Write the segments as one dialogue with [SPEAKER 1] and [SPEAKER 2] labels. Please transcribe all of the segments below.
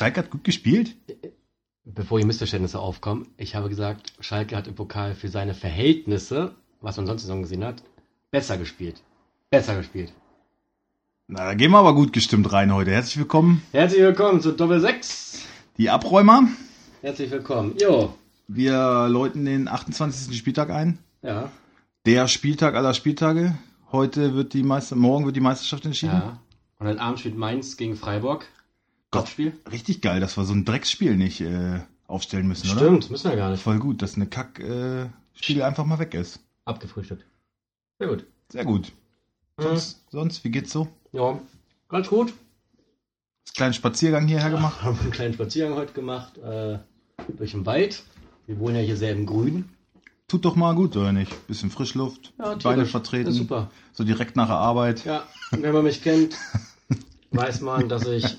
[SPEAKER 1] Schalke hat gut gespielt?
[SPEAKER 2] Bevor hier Missverständnisse aufkommen, ich habe gesagt, Schalke hat im Pokal für seine Verhältnisse, was man sonst Saison gesehen hat, besser gespielt. Besser gespielt.
[SPEAKER 1] Na, da gehen wir aber gut gestimmt rein heute. Herzlich willkommen,
[SPEAKER 2] Herzlich willkommen zu Doppel 6.
[SPEAKER 1] die Abräumer.
[SPEAKER 2] Herzlich willkommen. Jo.
[SPEAKER 1] Wir läuten den 28. Spieltag ein.
[SPEAKER 2] Ja.
[SPEAKER 1] Der Spieltag aller Spieltage. Heute wird die Meister, morgen wird die Meisterschaft entschieden.
[SPEAKER 2] ja. Und heute Abend spielt Mainz gegen Freiburg. Kopfspiel.
[SPEAKER 1] Richtig geil, dass wir so ein Drecksspiel nicht äh, aufstellen müssen, oder?
[SPEAKER 2] Stimmt, müssen wir gar nicht.
[SPEAKER 1] Voll gut, dass eine Kack-Spiel äh, einfach mal weg ist.
[SPEAKER 2] Abgefrühstückt. Sehr gut.
[SPEAKER 1] Sehr gut. Sonst, sonst wie geht's so?
[SPEAKER 2] Ja, ganz gut.
[SPEAKER 1] Kleinen Spaziergang hierher gemacht.
[SPEAKER 2] Haben einen kleinen Spaziergang heute gemacht, äh, durch den Wald. Wir wohnen ja hier sehr im Grün.
[SPEAKER 1] Tut doch mal gut, oder nicht? Bisschen Frischluft,
[SPEAKER 2] Ja,
[SPEAKER 1] Beine vertreten.
[SPEAKER 2] Super.
[SPEAKER 1] So direkt nach der Arbeit.
[SPEAKER 2] Ja, wenn man mich kennt, weiß man, dass ich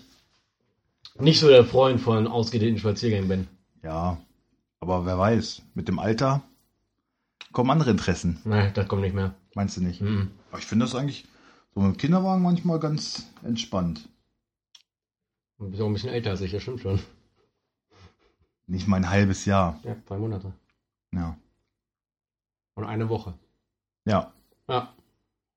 [SPEAKER 2] nicht so der Freund von ausgedehnten Spaziergängen bin.
[SPEAKER 1] Ja, aber wer weiß, mit dem Alter kommen andere Interessen.
[SPEAKER 2] Nein, das kommt nicht mehr.
[SPEAKER 1] Meinst du nicht?
[SPEAKER 2] Mhm.
[SPEAKER 1] Aber ich finde das eigentlich so mit dem Kinderwagen manchmal ganz entspannt.
[SPEAKER 2] Du bist auch ein bisschen älter als ich, das stimmt schon.
[SPEAKER 1] Nicht mal ein halbes Jahr.
[SPEAKER 2] Ja, zwei Monate.
[SPEAKER 1] Ja.
[SPEAKER 2] Und eine Woche.
[SPEAKER 1] Ja,
[SPEAKER 2] Ja.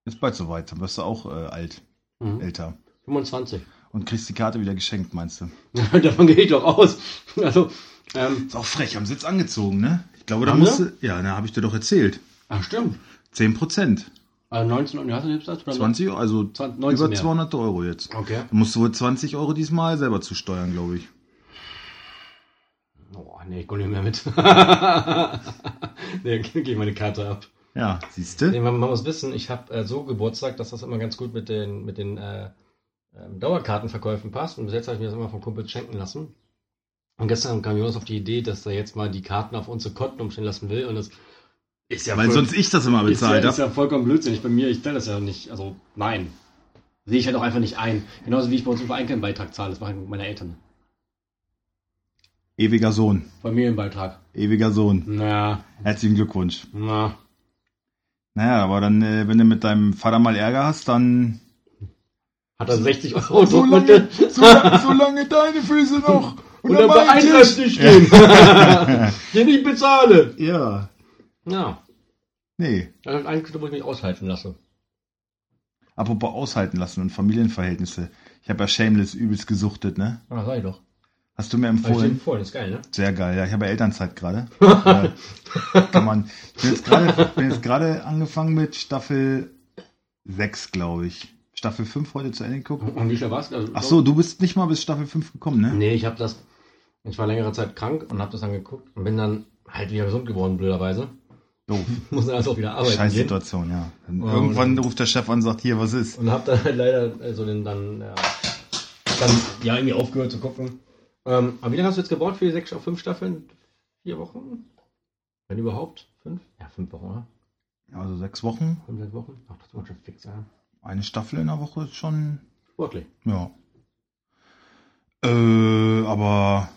[SPEAKER 1] ist bald soweit. Dann wirst du auch äh, alt,
[SPEAKER 2] Mhm.
[SPEAKER 1] älter.
[SPEAKER 2] 25.
[SPEAKER 1] Und kriegst die Karte wieder geschenkt, meinst du?
[SPEAKER 2] Davon gehe ich doch aus. Also, ähm,
[SPEAKER 1] Ist auch frech, am Sitz angezogen, ne? Ich glaube, da
[SPEAKER 2] Haben
[SPEAKER 1] musst
[SPEAKER 2] wir?
[SPEAKER 1] du. Ja, na, habe ich dir doch erzählt.
[SPEAKER 2] ach stimmt.
[SPEAKER 1] 10 Prozent.
[SPEAKER 2] Also 19 und hast du den Platz? Oder
[SPEAKER 1] 20, Euro, also
[SPEAKER 2] 20, 19
[SPEAKER 1] über
[SPEAKER 2] mehr.
[SPEAKER 1] 200 Euro jetzt.
[SPEAKER 2] Okay.
[SPEAKER 1] Da musst du wohl 20 Euro diesmal selber zusteuern, glaube ich.
[SPEAKER 2] Oh, nee, ich komme nicht mehr mit. nee, ich meine Karte ab.
[SPEAKER 1] Ja, siehst
[SPEAKER 2] Nee,
[SPEAKER 1] du?
[SPEAKER 2] man, man muss wissen, ich habe äh, so Geburtstag, dass das immer ganz gut mit den, mit den äh, ähm, Dauerkartenverkäufen passt. Und bis jetzt habe ich mir das immer vom Kumpel schenken lassen. Und gestern kam Jonas auf die Idee, dass er jetzt mal die Karten auf unsere Konten umstellen lassen will. Und das ist ja
[SPEAKER 1] Weil
[SPEAKER 2] voll-
[SPEAKER 1] sonst ich das immer
[SPEAKER 2] ist ja,
[SPEAKER 1] bezahlt
[SPEAKER 2] ist
[SPEAKER 1] habe.
[SPEAKER 2] ja vollkommen blödsinnig. Bei mir, ich stelle das ja nicht. Also, nein. Sehe ich halt auch einfach nicht ein. Genauso wie ich bei uns im Verein keinen Beitrag zahle. Das machen meine Eltern.
[SPEAKER 1] Ewiger Sohn.
[SPEAKER 2] Familienbeitrag.
[SPEAKER 1] Ewiger Sohn.
[SPEAKER 2] Na,
[SPEAKER 1] Herzlichen Glückwunsch.
[SPEAKER 2] na.
[SPEAKER 1] Naja, aber dann, äh, wenn du mit deinem Vater mal Ärger hast, dann.
[SPEAKER 2] Hat er 60 Euro
[SPEAKER 1] so, lange, so, so lange deine Füße noch.
[SPEAKER 2] Und dann
[SPEAKER 1] mein Tisch.
[SPEAKER 2] Eintracht nicht stehen. Den ich bezahle.
[SPEAKER 1] Ja.
[SPEAKER 2] Ja.
[SPEAKER 1] Nee.
[SPEAKER 2] Das ist eigentlich, wo ich mich aushalten lasse.
[SPEAKER 1] Apropos aushalten lassen und Familienverhältnisse. Ich habe ja Shameless übelst gesuchtet, ne?
[SPEAKER 2] Ah, ich doch.
[SPEAKER 1] Hast du mir
[SPEAKER 2] Hab ich
[SPEAKER 1] empfohlen?
[SPEAKER 2] empfohlen, ist geil, ne?
[SPEAKER 1] Sehr geil, ja. Ich habe ja Elternzeit gerade. ja, kann man. Ich bin jetzt gerade angefangen mit Staffel 6, glaube ich. Staffel 5 heute zu Ende geguckt.
[SPEAKER 2] Und wie war's? Also,
[SPEAKER 1] Ach so, du bist nicht mal bis Staffel 5 gekommen, ne?
[SPEAKER 2] Nee, ich habe das. Ich war längere Zeit krank und habe das dann geguckt und bin dann halt wieder gesund geworden, blöderweise.
[SPEAKER 1] Doof.
[SPEAKER 2] Muss dann also auch wieder arbeiten
[SPEAKER 1] Scheiß. Situation, ja.
[SPEAKER 2] Oh,
[SPEAKER 1] irgendwann ruft der Chef an und sagt, hier, was ist?
[SPEAKER 2] Und habe dann halt leider äh, so den dann, ja, dann ja irgendwie aufgehört zu gucken. Ähm, aber wie lange hast du jetzt gebraucht für die sechs auf fünf Staffeln? Vier Wochen? Wenn überhaupt? Fünf? Ja, fünf Wochen, oder?
[SPEAKER 1] Ja, Also sechs Wochen,
[SPEAKER 2] Fünf, sechs Wochen? Ach, das war schon fix, ja.
[SPEAKER 1] Eine Staffel in der Woche ist schon,
[SPEAKER 2] Sportlich.
[SPEAKER 1] ja. Äh, aber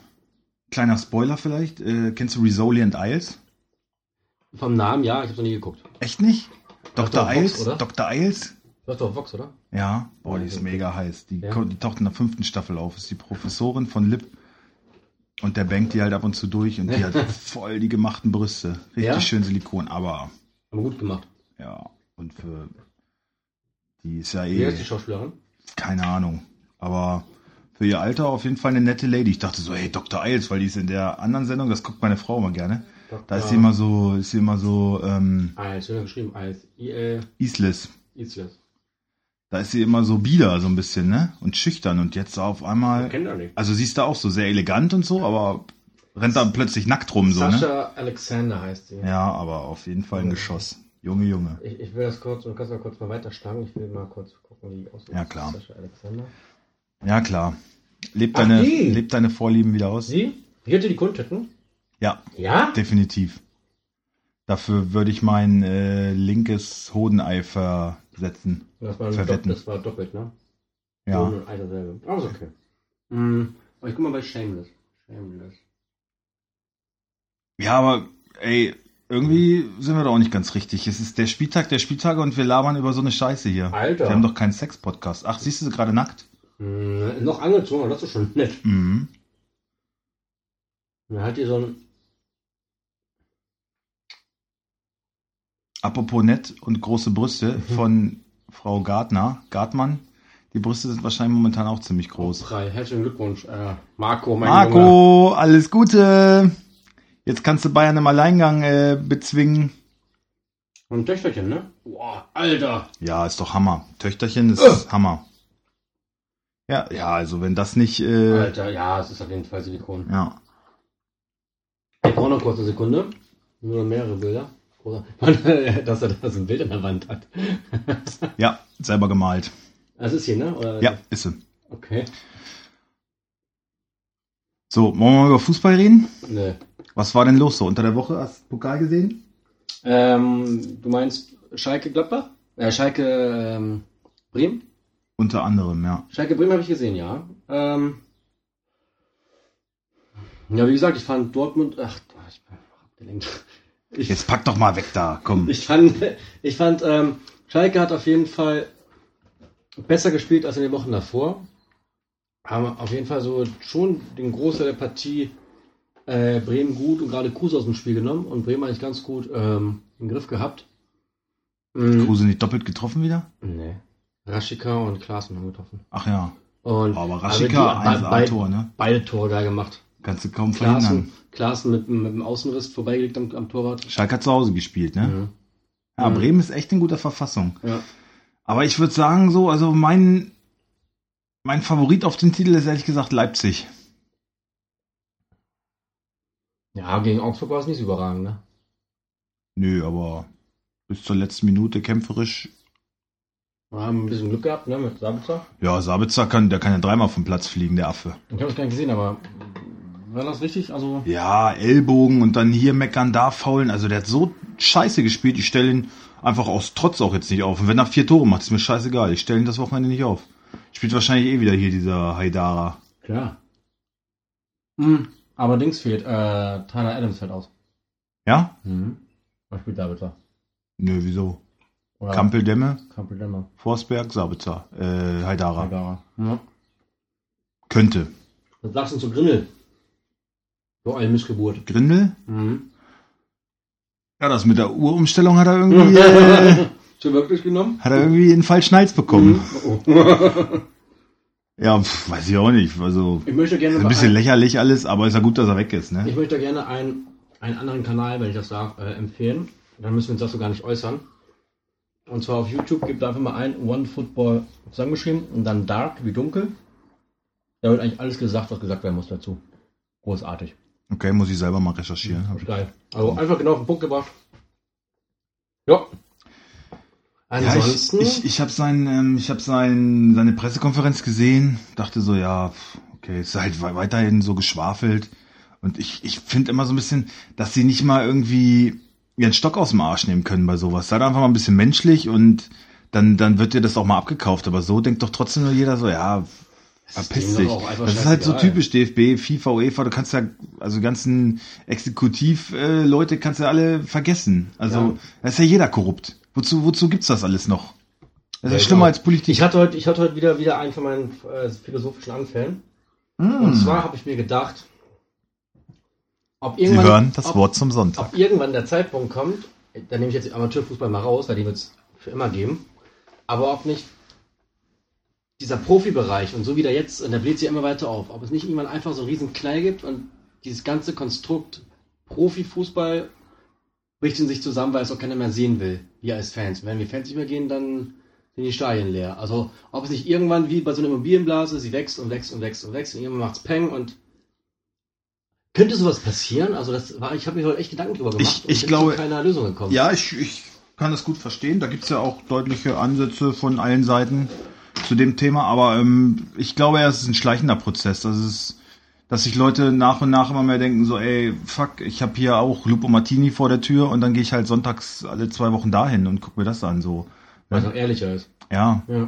[SPEAKER 1] kleiner Spoiler vielleicht. Äh, kennst du Risoli and Isles?
[SPEAKER 2] Vom Namen, ja, ich habe noch nie geguckt.
[SPEAKER 1] Echt nicht? Dr.
[SPEAKER 2] Vox,
[SPEAKER 1] Isles?
[SPEAKER 2] oder?
[SPEAKER 1] Dr. Isles?
[SPEAKER 2] Du hast doch Vox, oder?
[SPEAKER 1] Ja. Boah, die ist mega heiß. Die,
[SPEAKER 2] Ja.
[SPEAKER 1] die taucht in der fünften Staffel auf. Ist die Professorin von Lip. Und der bangt die halt ab und zu durch und die hat voll die gemachten Brüste. Richtig
[SPEAKER 2] Ja?
[SPEAKER 1] schön Silikon, aber
[SPEAKER 2] Aber gut gemacht.
[SPEAKER 1] ja. Und für die ist ja
[SPEAKER 2] Wie heißt die
[SPEAKER 1] eh,
[SPEAKER 2] Schauspielerin?
[SPEAKER 1] keine Ahnung. Aber für ihr Alter auf jeden Fall eine nette Lady. Ich dachte so, hey, Dr. Isles, weil die ist in der anderen Sendung, das guckt meine Frau immer gerne. Da ist sie immer so, ist sie immer so, ähm,
[SPEAKER 2] Als, schön geschrieben, als IL
[SPEAKER 1] Isles.
[SPEAKER 2] Isles.
[SPEAKER 1] Da ist sie immer so bieder, so ein bisschen, ne? Und schüchtern. Und jetzt auf einmal.
[SPEAKER 2] Kennt nicht.
[SPEAKER 1] Also sie ist da auch so sehr elegant und so, aber rennt da plötzlich nackt rum, so, ne?
[SPEAKER 2] Sascha Alexander heißt sie.
[SPEAKER 1] Ja, aber auf jeden Fall ein Geschoss. Junge, Junge.
[SPEAKER 2] Ich, ich will das kurz, du kannst mal kurz mal weiter schlagen. Ich will mal kurz gucken, wie die aussieht.
[SPEAKER 1] Ja, klar.
[SPEAKER 2] Sascha Alexander.
[SPEAKER 1] Ja, klar. Lebt
[SPEAKER 2] Ach,
[SPEAKER 1] deine,
[SPEAKER 2] die.
[SPEAKER 1] lebt deine Vorlieben wieder aus?
[SPEAKER 2] Sie? Die hatte die Kundtitten?
[SPEAKER 1] Ja,
[SPEAKER 2] Ja?
[SPEAKER 1] definitiv. Dafür würde ich mein äh, linkes Hodenei versetzen.
[SPEAKER 2] Das war,
[SPEAKER 1] Verwetten.
[SPEAKER 2] das war doppelt, ne?
[SPEAKER 1] Ja.
[SPEAKER 2] Und ein dasselbe. Aber ist okay. Mhm. Aber ich guck mal bei Shameless. Shameless.
[SPEAKER 1] Ja, aber ey, irgendwie sind wir da auch nicht ganz richtig. Es ist der Spieltag der Spieltage und wir labern über so eine Scheiße hier.
[SPEAKER 2] Alter.
[SPEAKER 1] Wir haben doch keinen Sex-Podcast. Ach, siehst du sie gerade nackt?
[SPEAKER 2] Mhm. Noch angezogen, aber das ist schon nett.
[SPEAKER 1] Mhm.
[SPEAKER 2] Dann hat ihr so ein.
[SPEAKER 1] Apropos nett und große Brüste
[SPEAKER 2] Mhm.
[SPEAKER 1] von Frau Gartner, Gartmann. Die Brüste sind wahrscheinlich momentan auch ziemlich groß.
[SPEAKER 2] Herzlichen Glückwunsch, äh, Marco, mein Junge.
[SPEAKER 1] Marco, alles Gute. Jetzt kannst du Bayern im Alleingang äh, bezwingen.
[SPEAKER 2] Und Töchterchen, ne? Boah, Alter.
[SPEAKER 1] Ja, ist doch Hammer. Töchterchen ist
[SPEAKER 2] Äh.
[SPEAKER 1] Hammer. Ja, ja, also wenn das nicht, äh,
[SPEAKER 2] Alter, ja, es ist auf jeden Fall Silikon.
[SPEAKER 1] ja.
[SPEAKER 2] Ich brauche noch kurz eine Sekunde. Nur mehrere Bilder. Großer- Dass er da so ein Bild an der Wand hat.
[SPEAKER 1] Ja, selber gemalt.
[SPEAKER 2] Das ist hier, ne? Oder?
[SPEAKER 1] Ja, ist sie.
[SPEAKER 2] Okay.
[SPEAKER 1] So, wollen wir mal über Fußball reden?
[SPEAKER 2] Ne.
[SPEAKER 1] Was war denn los so unter der Woche? Hast du Pokal gesehen?
[SPEAKER 2] Ähm, du meinst Schalke Gladbach? Äh, Schalke ähm, Bremen?
[SPEAKER 1] Unter anderem, ja.
[SPEAKER 2] Schalke Bremen habe ich gesehen, ja. Ähm, ja, wie gesagt, ich fand Dortmund. Ach, ich bin abgelenkt. Ich,
[SPEAKER 1] Jetzt pack doch mal weg da, komm.
[SPEAKER 2] ich fand, ich fand ähm, Schalke hat auf jeden Fall besser gespielt als in den Wochen davor. Haben auf jeden Fall so schon den Großteil der Partie äh, Bremen gut und gerade Kruse aus dem Spiel genommen und Bremen eigentlich ganz gut ähm, im Griff gehabt. Mhm.
[SPEAKER 1] Kruse nicht doppelt getroffen wieder?
[SPEAKER 2] Nee. Raschika und Klaassen haben getroffen.
[SPEAKER 1] Ach ja.
[SPEAKER 2] Und
[SPEAKER 1] Aber
[SPEAKER 2] also
[SPEAKER 1] Raschika,
[SPEAKER 2] die-
[SPEAKER 1] 1
[SPEAKER 2] beid-
[SPEAKER 1] Tor, ne?
[SPEAKER 2] Beide Tore geil gemacht.
[SPEAKER 1] Kannst du kaum verhindern.
[SPEAKER 2] Klaassen, Klaassen mit, mit dem Außenriss vorbeigelegt am, am Torwart.
[SPEAKER 1] Schalke hat zu Hause gespielt, ne?
[SPEAKER 2] Mhm.
[SPEAKER 1] Ja,
[SPEAKER 2] Mhm.
[SPEAKER 1] Bremen ist echt in guter Verfassung.
[SPEAKER 2] Ja.
[SPEAKER 1] Aber ich würde sagen so, also mein, mein Favorit auf den Titel ist ehrlich gesagt Leipzig.
[SPEAKER 2] ja, gegen Augsburg war es nicht überragend, ne?
[SPEAKER 1] Nö, aber bis zur letzten Minute kämpferisch.
[SPEAKER 2] Wir haben ein bisschen Glück gehabt, ne, mit Sabitzer.
[SPEAKER 1] Ja, Sabitzer kann, der kann ja dreimal vom Platz fliegen, der Affe.
[SPEAKER 2] Ich habe es gar nicht gesehen, aber war das richtig? Also,
[SPEAKER 1] Ja, Ellbogen und dann hier meckern, da faulen. Also der hat so scheiße gespielt. Ich stelle ihn einfach aus Trotz auch jetzt nicht auf. Und wenn er vier Tore macht, ist mir scheißegal. Ich stelle ihn das Wochenende nicht auf. Spielt wahrscheinlich eh wieder hier dieser Haidara.
[SPEAKER 2] klar. Mhm. Aber Dings fehlt, äh, Tyler Adams fällt aus.
[SPEAKER 1] Ja?
[SPEAKER 2] Mhm. Was spielt Sabitzer?
[SPEAKER 1] Nö, wieso?
[SPEAKER 2] Oder
[SPEAKER 1] Kampel Demme,
[SPEAKER 2] Kampel Dämmer.
[SPEAKER 1] Forsberg, Sabitzer, äh, Haidara.
[SPEAKER 2] Agara. Ja.
[SPEAKER 1] Könnte.
[SPEAKER 2] Was sagst du zu Grindel? So eine Missgeburt.
[SPEAKER 1] Grindel?
[SPEAKER 2] Mhm.
[SPEAKER 1] Ja, das mit der Uhrumstellung hat er irgendwie, äh,
[SPEAKER 2] Schon wirklich genommen?
[SPEAKER 1] hat er irgendwie einen falschen Hals bekommen.
[SPEAKER 2] Mhm.
[SPEAKER 1] Ja, pf, weiß ich auch nicht. Also,
[SPEAKER 2] Ich möchte gerne
[SPEAKER 1] ist ein bisschen
[SPEAKER 2] ein,
[SPEAKER 1] lächerlich alles, aber ist ja gut, dass er weg ist, ne?
[SPEAKER 2] ich möchte gerne einen, einen anderen Kanal, wenn ich das darf, äh, empfehlen. Dann müssen wir uns dazu gar nicht äußern. Und zwar auf YouTube gibt einfach mal ein One Football zusammengeschrieben und dann Dark wie dunkel. Da wird eigentlich alles gesagt, was gesagt werden muss dazu. Großartig.
[SPEAKER 1] Okay, muss ich selber mal recherchieren.
[SPEAKER 2] Geil. Also einfach genau auf den Punkt gebracht. Ja.
[SPEAKER 1] Ja, ich,
[SPEAKER 2] Ansonsten.
[SPEAKER 1] ich, ich habe sein, ähm, ich habe sein, seine Pressekonferenz gesehen, dachte so, ja, okay, ist halt wei- weiterhin so geschwafelt. Und ich, ich finde immer so ein bisschen, dass sie nicht mal irgendwie ihren Stock aus dem Arsch nehmen können bei sowas. Seid einfach mal ein bisschen menschlich und dann, dann wird dir das auch mal abgekauft. Aber so denkt doch trotzdem nur jeder so, ja, verpiss dich. Das ist halt so typisch DFB, FIFA, UEFA, du kannst ja, also ganzen Exekutiv-Leute äh, kannst du alle vergessen. Also,
[SPEAKER 2] Ja.
[SPEAKER 1] da ist ja jeder korrupt. Wozu, wozu gibt's das alles noch? Das ist ja schlimmer
[SPEAKER 2] genau.
[SPEAKER 1] als Politik.
[SPEAKER 2] Ich hatte heute, ich hatte heute wieder, wieder einen von meinen äh, philosophischen Anfällen. Und
[SPEAKER 1] Hm.
[SPEAKER 2] zwar habe ich mir gedacht, ob
[SPEAKER 1] Sie
[SPEAKER 2] irgendwann,
[SPEAKER 1] hören das
[SPEAKER 2] ob,
[SPEAKER 1] Wort zum Sonntag.
[SPEAKER 2] ob irgendwann der Zeitpunkt kommt, da nehme ich jetzt den Amateurfußball mal raus, weil die wird es für immer geben, aber ob nicht dieser Profibereich und so wie der jetzt, und der bläht sich immer weiter auf, ob es nicht irgendwann einfach so einen riesen Knall gibt und dieses ganze Konstrukt Profifußball bricht in sich zusammen, weil es auch keiner mehr sehen will, wir als Fans. Wenn wir Fans nicht mehr gehen, dann sind die Stadien leer. Also ob es nicht irgendwann wie bei so einer Immobilienblase, sie wächst und wächst und wächst und wächst und irgendwann macht's Peng und könnte sowas passieren? Also das war, ich habe mir heute echt Gedanken drüber gemacht
[SPEAKER 1] Ich-
[SPEAKER 2] und
[SPEAKER 1] ich glaube-
[SPEAKER 2] zu keiner Lösung gekommen.
[SPEAKER 1] Ja, ich, ich kann das gut verstehen. Da gibt's ja auch deutliche Ansätze von allen Seiten zu dem Thema. Aber ähm, ich glaube, ja, es ist ein schleichender Prozess. Das ist, dass sich Leute nach und nach immer mehr denken, so, ey, fuck, ich habe hier auch Lupo Martini vor der Tür und dann gehe ich halt sonntags alle zwei Wochen dahin und guck mir das an. So,
[SPEAKER 2] Weil es auch ehrlicher ist.
[SPEAKER 1] ja,
[SPEAKER 2] Ja.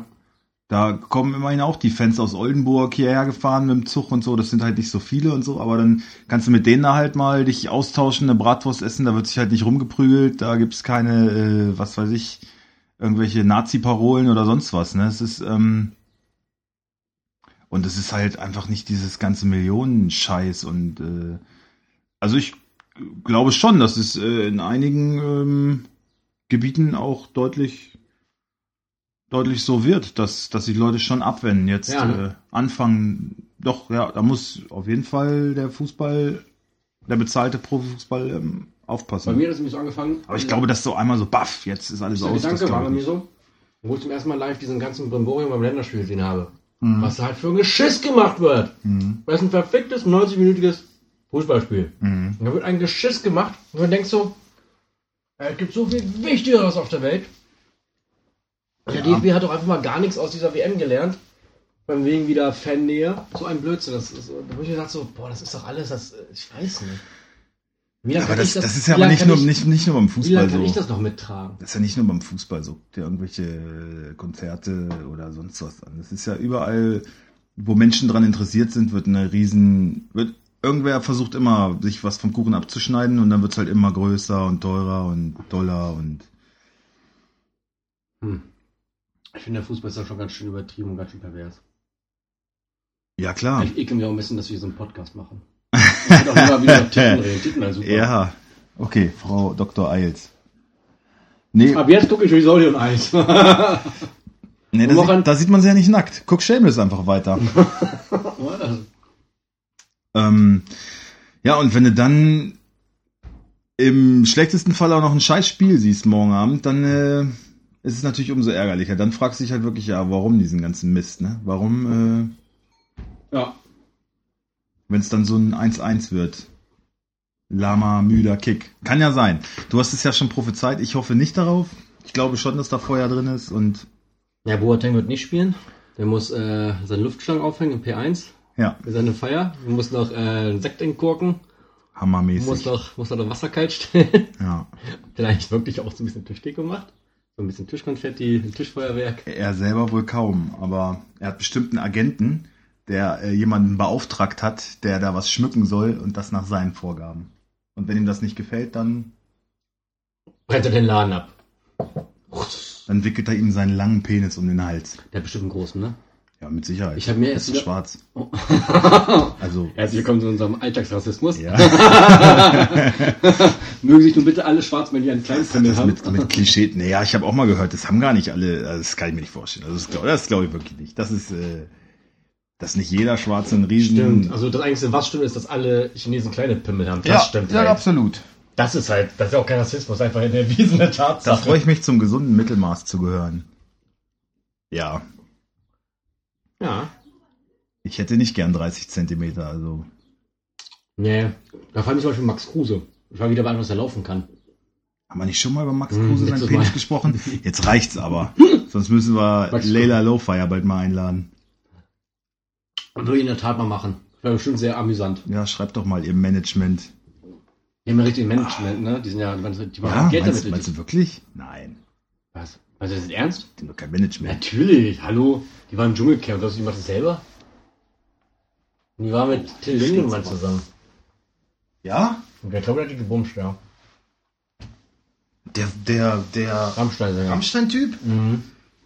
[SPEAKER 1] da kommen immerhin auch die Fans aus Oldenburg hierher gefahren mit dem Zug und so. Das sind halt nicht so viele und so, aber dann kannst du mit denen da halt mal dich austauschen, eine Bratwurst essen. Da wird sich halt nicht rumgeprügelt. Da gibt's keine, äh, was weiß ich, irgendwelche Nazi-Parolen oder sonst was. Ne, es ist ähm, und es ist halt einfach nicht dieses ganze Millionenscheiß und äh, Also ich glaube schon, dass es äh, in einigen ähm, Gebieten auch deutlich deutlich so wird, dass, dass sich Leute schon abwenden, jetzt
[SPEAKER 2] Ja, ne?
[SPEAKER 1] äh, anfangen. Doch, ja, da muss auf jeden Fall der Fußball, der bezahlte Profifußball ähm, aufpassen.
[SPEAKER 2] Bei mir hat es nämlich so angefangen.
[SPEAKER 1] Aber ich glaube, dass so einmal so baff, jetzt ist alles
[SPEAKER 2] der
[SPEAKER 1] aus.
[SPEAKER 2] Gedanke
[SPEAKER 1] das
[SPEAKER 2] war bei
[SPEAKER 1] ich
[SPEAKER 2] mir so, wo ich zum ersten Mal live diesen ganzen Brimborium beim Länderspiel gesehen habe.
[SPEAKER 1] Mhm.
[SPEAKER 2] Was halt für ein Geschiss gemacht wird.
[SPEAKER 1] Mhm.
[SPEAKER 2] Das ist ein verficktes 90-minütiges Fußballspiel.
[SPEAKER 1] Mhm.
[SPEAKER 2] Und da wird ein Geschiss gemacht und man denkt so, es gibt so viel Wichtigeres auf der Welt. Und der
[SPEAKER 1] Ja.
[SPEAKER 2] DFB hat doch einfach mal gar nichts aus dieser WM gelernt. Von wegen wieder Fannähe. So ein Blödsinn. Das ist, da habe ich mir gedacht so, boah, das ist doch alles, das, ich weiß nicht. Wie lange
[SPEAKER 1] Aber das,
[SPEAKER 2] ich
[SPEAKER 1] das ist
[SPEAKER 2] wie
[SPEAKER 1] ja aber nicht nur,
[SPEAKER 2] ich,
[SPEAKER 1] nicht, nicht nur beim
[SPEAKER 2] Wie
[SPEAKER 1] Fußball
[SPEAKER 2] lange kann ich
[SPEAKER 1] so.
[SPEAKER 2] das noch mittragen?
[SPEAKER 1] Das ist ja nicht nur beim Fußball so, der irgendwelche Konzerte oder sonst was an. Das ist ja überall, wo Menschen dran interessiert sind, wird eine riesen, wird irgendwer versucht immer, sich was vom Kuchen abzuschneiden und dann wird's halt immer größer und teurer und doller und
[SPEAKER 2] Hm. Ich finde, der Fußball ist ja schon ganz schön übertrieben und ganz schön pervers.
[SPEAKER 1] ja klar.
[SPEAKER 2] Ich ekel mir auch ein bisschen, dass wir so einen Podcast machen. Ich immer wieder Titten reden. Titten wären super.
[SPEAKER 1] Ja, okay, Frau Dr. Eils. Nee,
[SPEAKER 2] Ab jetzt gucke ich wie Säule und Eis.
[SPEAKER 1] nee da, sieht, da sieht man sie ja nicht nackt. Guck Shameless einfach weiter. Ähm, ja, und wenn du dann im schlechtesten Fall auch noch ein Scheißspiel siehst morgen Abend, dann äh, ist es natürlich umso ärgerlicher. Dann fragst du dich halt wirklich, ja, warum diesen ganzen Mist, ne? Warum, äh,
[SPEAKER 2] ja.
[SPEAKER 1] Wenn es dann so ein 1-1 wird? Lama, müder Kick. Kann ja sein. Du hast es ja schon prophezeit. Ich hoffe nicht darauf. Ich glaube schon, dass da Feuer drin ist und
[SPEAKER 2] Ja, Boateng wird nicht spielen. Der muss äh, seine Luftschlangen aufhängen im P1
[SPEAKER 1] ja,
[SPEAKER 2] für seine Feier. Er muss noch äh, einen Sekt entkorken. Muss
[SPEAKER 1] hammermäßig.
[SPEAKER 2] noch, muss noch Wasser kalt stellen.
[SPEAKER 1] Ja.
[SPEAKER 2] Eigentlich wirklich auch so ein bisschen Tischdeko gemacht? So ein bisschen Tischkonfetti, ein Tischfeuerwerk.
[SPEAKER 1] Er selber wohl kaum, aber er hat bestimmt einen Agenten, der äh, jemanden beauftragt hat, der da was schmücken soll und das nach seinen Vorgaben. Und wenn ihm das nicht gefällt, dann,
[SPEAKER 2] Brennt er den Laden ab.
[SPEAKER 1] dann wickelt er ihm seinen langen Penis um den Hals.
[SPEAKER 2] Der hat bestimmt einen großen, ne?
[SPEAKER 1] Ja, mit Sicherheit.
[SPEAKER 2] Ich habe mir erst
[SPEAKER 1] ist
[SPEAKER 2] wieder-
[SPEAKER 1] schwarz.
[SPEAKER 2] Oh.
[SPEAKER 1] Also,
[SPEAKER 2] Herzlich willkommen zu unserem Alltagsrassismus.
[SPEAKER 1] ja,
[SPEAKER 2] Mögen sich nun bitte alle Schwarzmänner, die einen kleinen Pimmel
[SPEAKER 1] das
[SPEAKER 2] haben.
[SPEAKER 1] mit, mit Klischee. Naja, ich habe auch mal gehört, das haben gar nicht alle, also das kann ich mir nicht vorstellen. Also das glaube glaub ich wirklich nicht. Das ist, äh, dass nicht jeder Schwarze einen riesen...
[SPEAKER 2] Stimmt. Also das Einzige, was stimmt, ist, dass alle Chinesen kleine Pimmel haben. Das
[SPEAKER 1] ja,
[SPEAKER 2] stimmt.
[SPEAKER 1] ja,
[SPEAKER 2] halt.
[SPEAKER 1] absolut.
[SPEAKER 2] Das ist halt, das ist auch kein Rassismus, einfach eine erwiesene
[SPEAKER 1] Da
[SPEAKER 2] Tatsache.
[SPEAKER 1] freue ich mich zum gesunden Mittelmaß zu gehören. Ja,
[SPEAKER 2] Ja.
[SPEAKER 1] ich hätte nicht gern 30 Zentimeter, also.
[SPEAKER 2] Nee. Da fand ich zum Beispiel Max Kruse. Ich war wieder bei einem, was er laufen kann.
[SPEAKER 1] Haben wir nicht schon mal über Max
[SPEAKER 2] Hm,
[SPEAKER 1] Kruse sein
[SPEAKER 2] letztes
[SPEAKER 1] Penis gesprochen? Jetzt reicht's aber. Sonst müssen wir
[SPEAKER 2] Max
[SPEAKER 1] Leila Lowfire bald mal einladen.
[SPEAKER 2] Und würde ich in der Tat mal machen. Wäre bestimmt sehr amüsant.
[SPEAKER 1] Ja, schreibt doch mal ihr Management.
[SPEAKER 2] Die haben ja richtig Management, ne? Die sind ja, die machen
[SPEAKER 1] Ja,
[SPEAKER 2] Geld
[SPEAKER 1] meinst,
[SPEAKER 2] damit.
[SPEAKER 1] meinst du wirklich? Nein,
[SPEAKER 2] Was? Also das ist ernst?
[SPEAKER 1] die haben doch kein Management.
[SPEAKER 2] Natürlich, hallo. Die waren im Dschungelcamp, das die macht das selber. Und die war mit Till Lindemann zusammen.
[SPEAKER 1] Ja?
[SPEAKER 2] Und der der hat die gebumst, ja.
[SPEAKER 1] Der, der, der. Rammstein-Typ?
[SPEAKER 2] Mhm.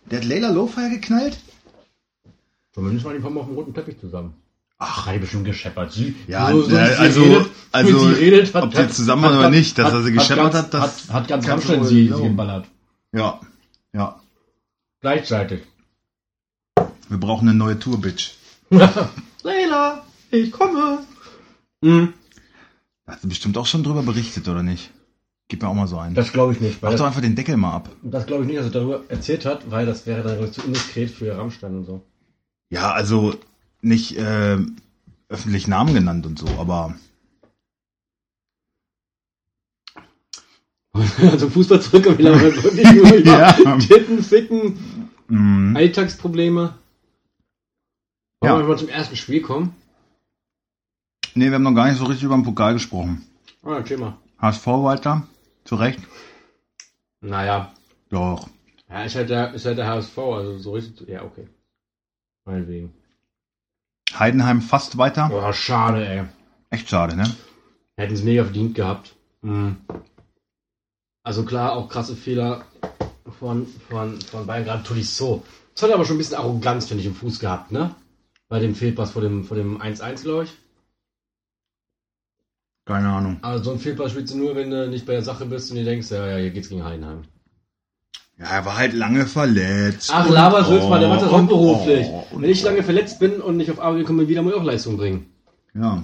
[SPEAKER 1] Der hat Leila Lowfire geknallt?
[SPEAKER 2] Zumindest waren die kommen auf dem roten Teppich zusammen.
[SPEAKER 1] Ach,
[SPEAKER 2] Hat die bestimmt gescheppert. Sie,
[SPEAKER 1] Ja,
[SPEAKER 2] so, so,
[SPEAKER 1] äh,
[SPEAKER 2] sie
[SPEAKER 1] also-
[SPEAKER 2] redet,
[SPEAKER 1] also,
[SPEAKER 2] sie redet,
[SPEAKER 1] ob die zusammen waren oder nicht, dass er sie gescheppert hat, das
[SPEAKER 2] hat, hat ganz Rammstein sie, sie geballert.
[SPEAKER 1] ja, ja.
[SPEAKER 2] Gleichzeitig.
[SPEAKER 1] Wir brauchen eine neue Tour, Bitch.
[SPEAKER 2] Leila, ich komme. Mhm.
[SPEAKER 1] Da hast du bestimmt auch schon drüber berichtet, oder nicht? Gib mir auch mal so einen.
[SPEAKER 2] Das glaube ich nicht.
[SPEAKER 1] Mach doch einfach den Deckel mal ab.
[SPEAKER 2] das glaube ich nicht, dass er darüber erzählt hat, weil das wäre dann ich, zu indiskret für Rammstein und so.
[SPEAKER 1] Ja, also nicht äh, öffentlich Namen genannt und so, aber
[SPEAKER 2] Zum Fußball zurück und wieder mal wirklich nur über
[SPEAKER 1] Ja.
[SPEAKER 2] Titten, Ficken,
[SPEAKER 1] mh,
[SPEAKER 2] Alltagsprobleme. Wollen
[SPEAKER 1] Ja.
[SPEAKER 2] wir mal zum ersten Spiel kommen?
[SPEAKER 1] nee, wir haben noch gar nicht so richtig über den Pokal gesprochen.
[SPEAKER 2] Ah, erzähl mal.
[SPEAKER 1] HSV weiter, zu Recht.
[SPEAKER 2] Naja,
[SPEAKER 1] Doch.
[SPEAKER 2] ja, ist halt der, ist halt der HSV, also so richtig, ja, okay. Meinetwegen.
[SPEAKER 1] Heidenheim fast weiter.
[SPEAKER 2] Boah, schade, ey.
[SPEAKER 1] Echt schade, ne?
[SPEAKER 2] Hätten es mega verdient gehabt. Mhm. Also klar, auch krasse Fehler von, von, von Bayern, gerade Tolisso. Das hat aber schon ein bisschen Arroganz, finde ich, im Fuß gehabt, ne? Bei dem Fehlpass vor dem, vor dem 1-1, glaube ich.
[SPEAKER 1] Keine Ahnung.
[SPEAKER 2] Also so ein Fehlpass spielst du nur, wenn du nicht bei der Sache bist und dir denkst, ja, ja, hier geht's gegen Heidenheim.
[SPEAKER 1] Ja, er war halt lange verletzt.
[SPEAKER 2] Ach, Laber mal, der macht das
[SPEAKER 1] oh,
[SPEAKER 2] auch beruflich.
[SPEAKER 1] oh, und
[SPEAKER 2] wenn ich lange verletzt bin und nicht auf Arbeit komme, wieder muss ich auch Leistung bringen.
[SPEAKER 1] Ja.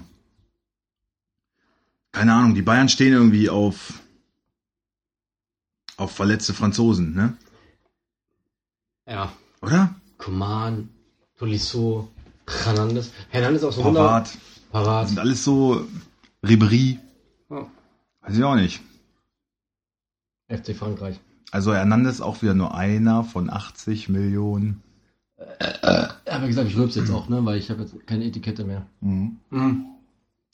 [SPEAKER 1] Keine Ahnung, die Bayern stehen irgendwie auf auf verletzte Franzosen, ne?
[SPEAKER 2] Ja,
[SPEAKER 1] Oder?
[SPEAKER 2] Coman, Tolisso, Hernandez. Hernandez auch so wunder-
[SPEAKER 1] Pavard. Das
[SPEAKER 2] Parat.
[SPEAKER 1] sind alles so Ribery.
[SPEAKER 2] Ja.
[SPEAKER 1] Weiß ich auch nicht.
[SPEAKER 2] FC Frankreich.
[SPEAKER 1] Also Hernandez auch wieder nur einer von 80 Millionen.
[SPEAKER 2] Aber wie gesagt, ich rülpse jetzt auch, ne, weil ich habe jetzt keine Etikette mehr.
[SPEAKER 1] Mhm.
[SPEAKER 2] Mhm.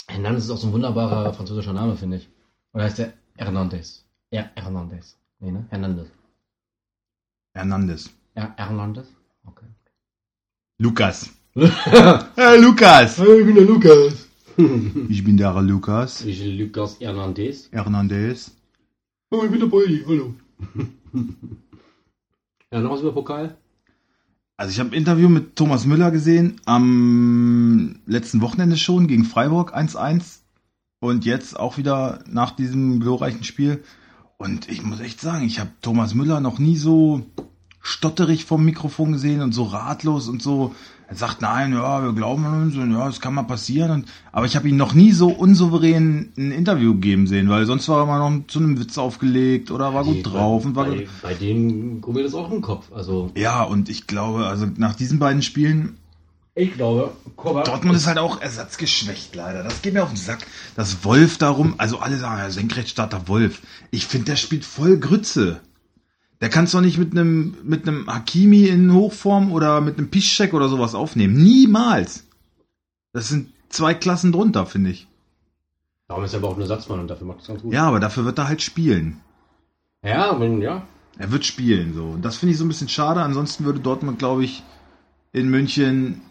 [SPEAKER 2] Hernandez ist auch so ein wunderbarer französischer Name, finde ich. Oder heißt der Hernandez? Ja, Hernandez. Nee, ne? Hernandez.
[SPEAKER 1] Hernandez.
[SPEAKER 2] Ja, Hernandez? Okay.
[SPEAKER 1] Lukas.
[SPEAKER 2] hey,
[SPEAKER 1] Hey Lukas!
[SPEAKER 2] ich bin der Lukas.
[SPEAKER 1] Ich bin der Lukas.
[SPEAKER 2] Ich bin Lukas Hernandez.
[SPEAKER 1] Hernandez.
[SPEAKER 2] Oh, ich bin der Poldi, hallo. ja, noch was über Pokal?
[SPEAKER 1] Also ich habe ein Interview mit Thomas Müller gesehen am letzten Wochenende schon gegen Freiburg 1-1 und jetzt auch wieder nach diesem glorreichen Spiel. Und ich muss echt sagen, ich habe Thomas Müller noch nie so stotterig vom Mikrofon gesehen und so ratlos und so. Er sagt, nein, ja, wir glauben an uns und ja, es kann mal passieren. Und, aber ich habe ihn noch nie so unsouverän ein Interview geben sehen, weil sonst war er immer noch zu einem Witz aufgelegt oder war gut
[SPEAKER 2] Nee,
[SPEAKER 1] drauf
[SPEAKER 2] bei,
[SPEAKER 1] und war
[SPEAKER 2] bei, bei dem grummelt es auch im Kopf. Also,
[SPEAKER 1] ja, und ich glaube, also nach diesen beiden Spielen
[SPEAKER 2] ich glaube, Kovac
[SPEAKER 1] Dortmund ist halt auch ersatzgeschwächt, leider. Das geht mir auf den Sack. Das Wolf darum, also alle sagen, ja, Senkrechtstarter Wolf. Ich finde, der spielt voll Grütze. Der kannst doch nicht mit einem mit einem Hakimi in Hochform oder mit einem Piszczek oder sowas aufnehmen. Niemals. Das sind zwei Klassen drunter, finde ich.
[SPEAKER 2] Darum ist er aber auch ein Ersatzmann und dafür macht es ganz gut.
[SPEAKER 1] Ja, aber dafür wird er halt spielen.
[SPEAKER 2] Ja, wenn, ja.
[SPEAKER 1] Er wird spielen, so. Und das finde ich so ein bisschen schade. Ansonsten würde Dortmund, glaube ich, in München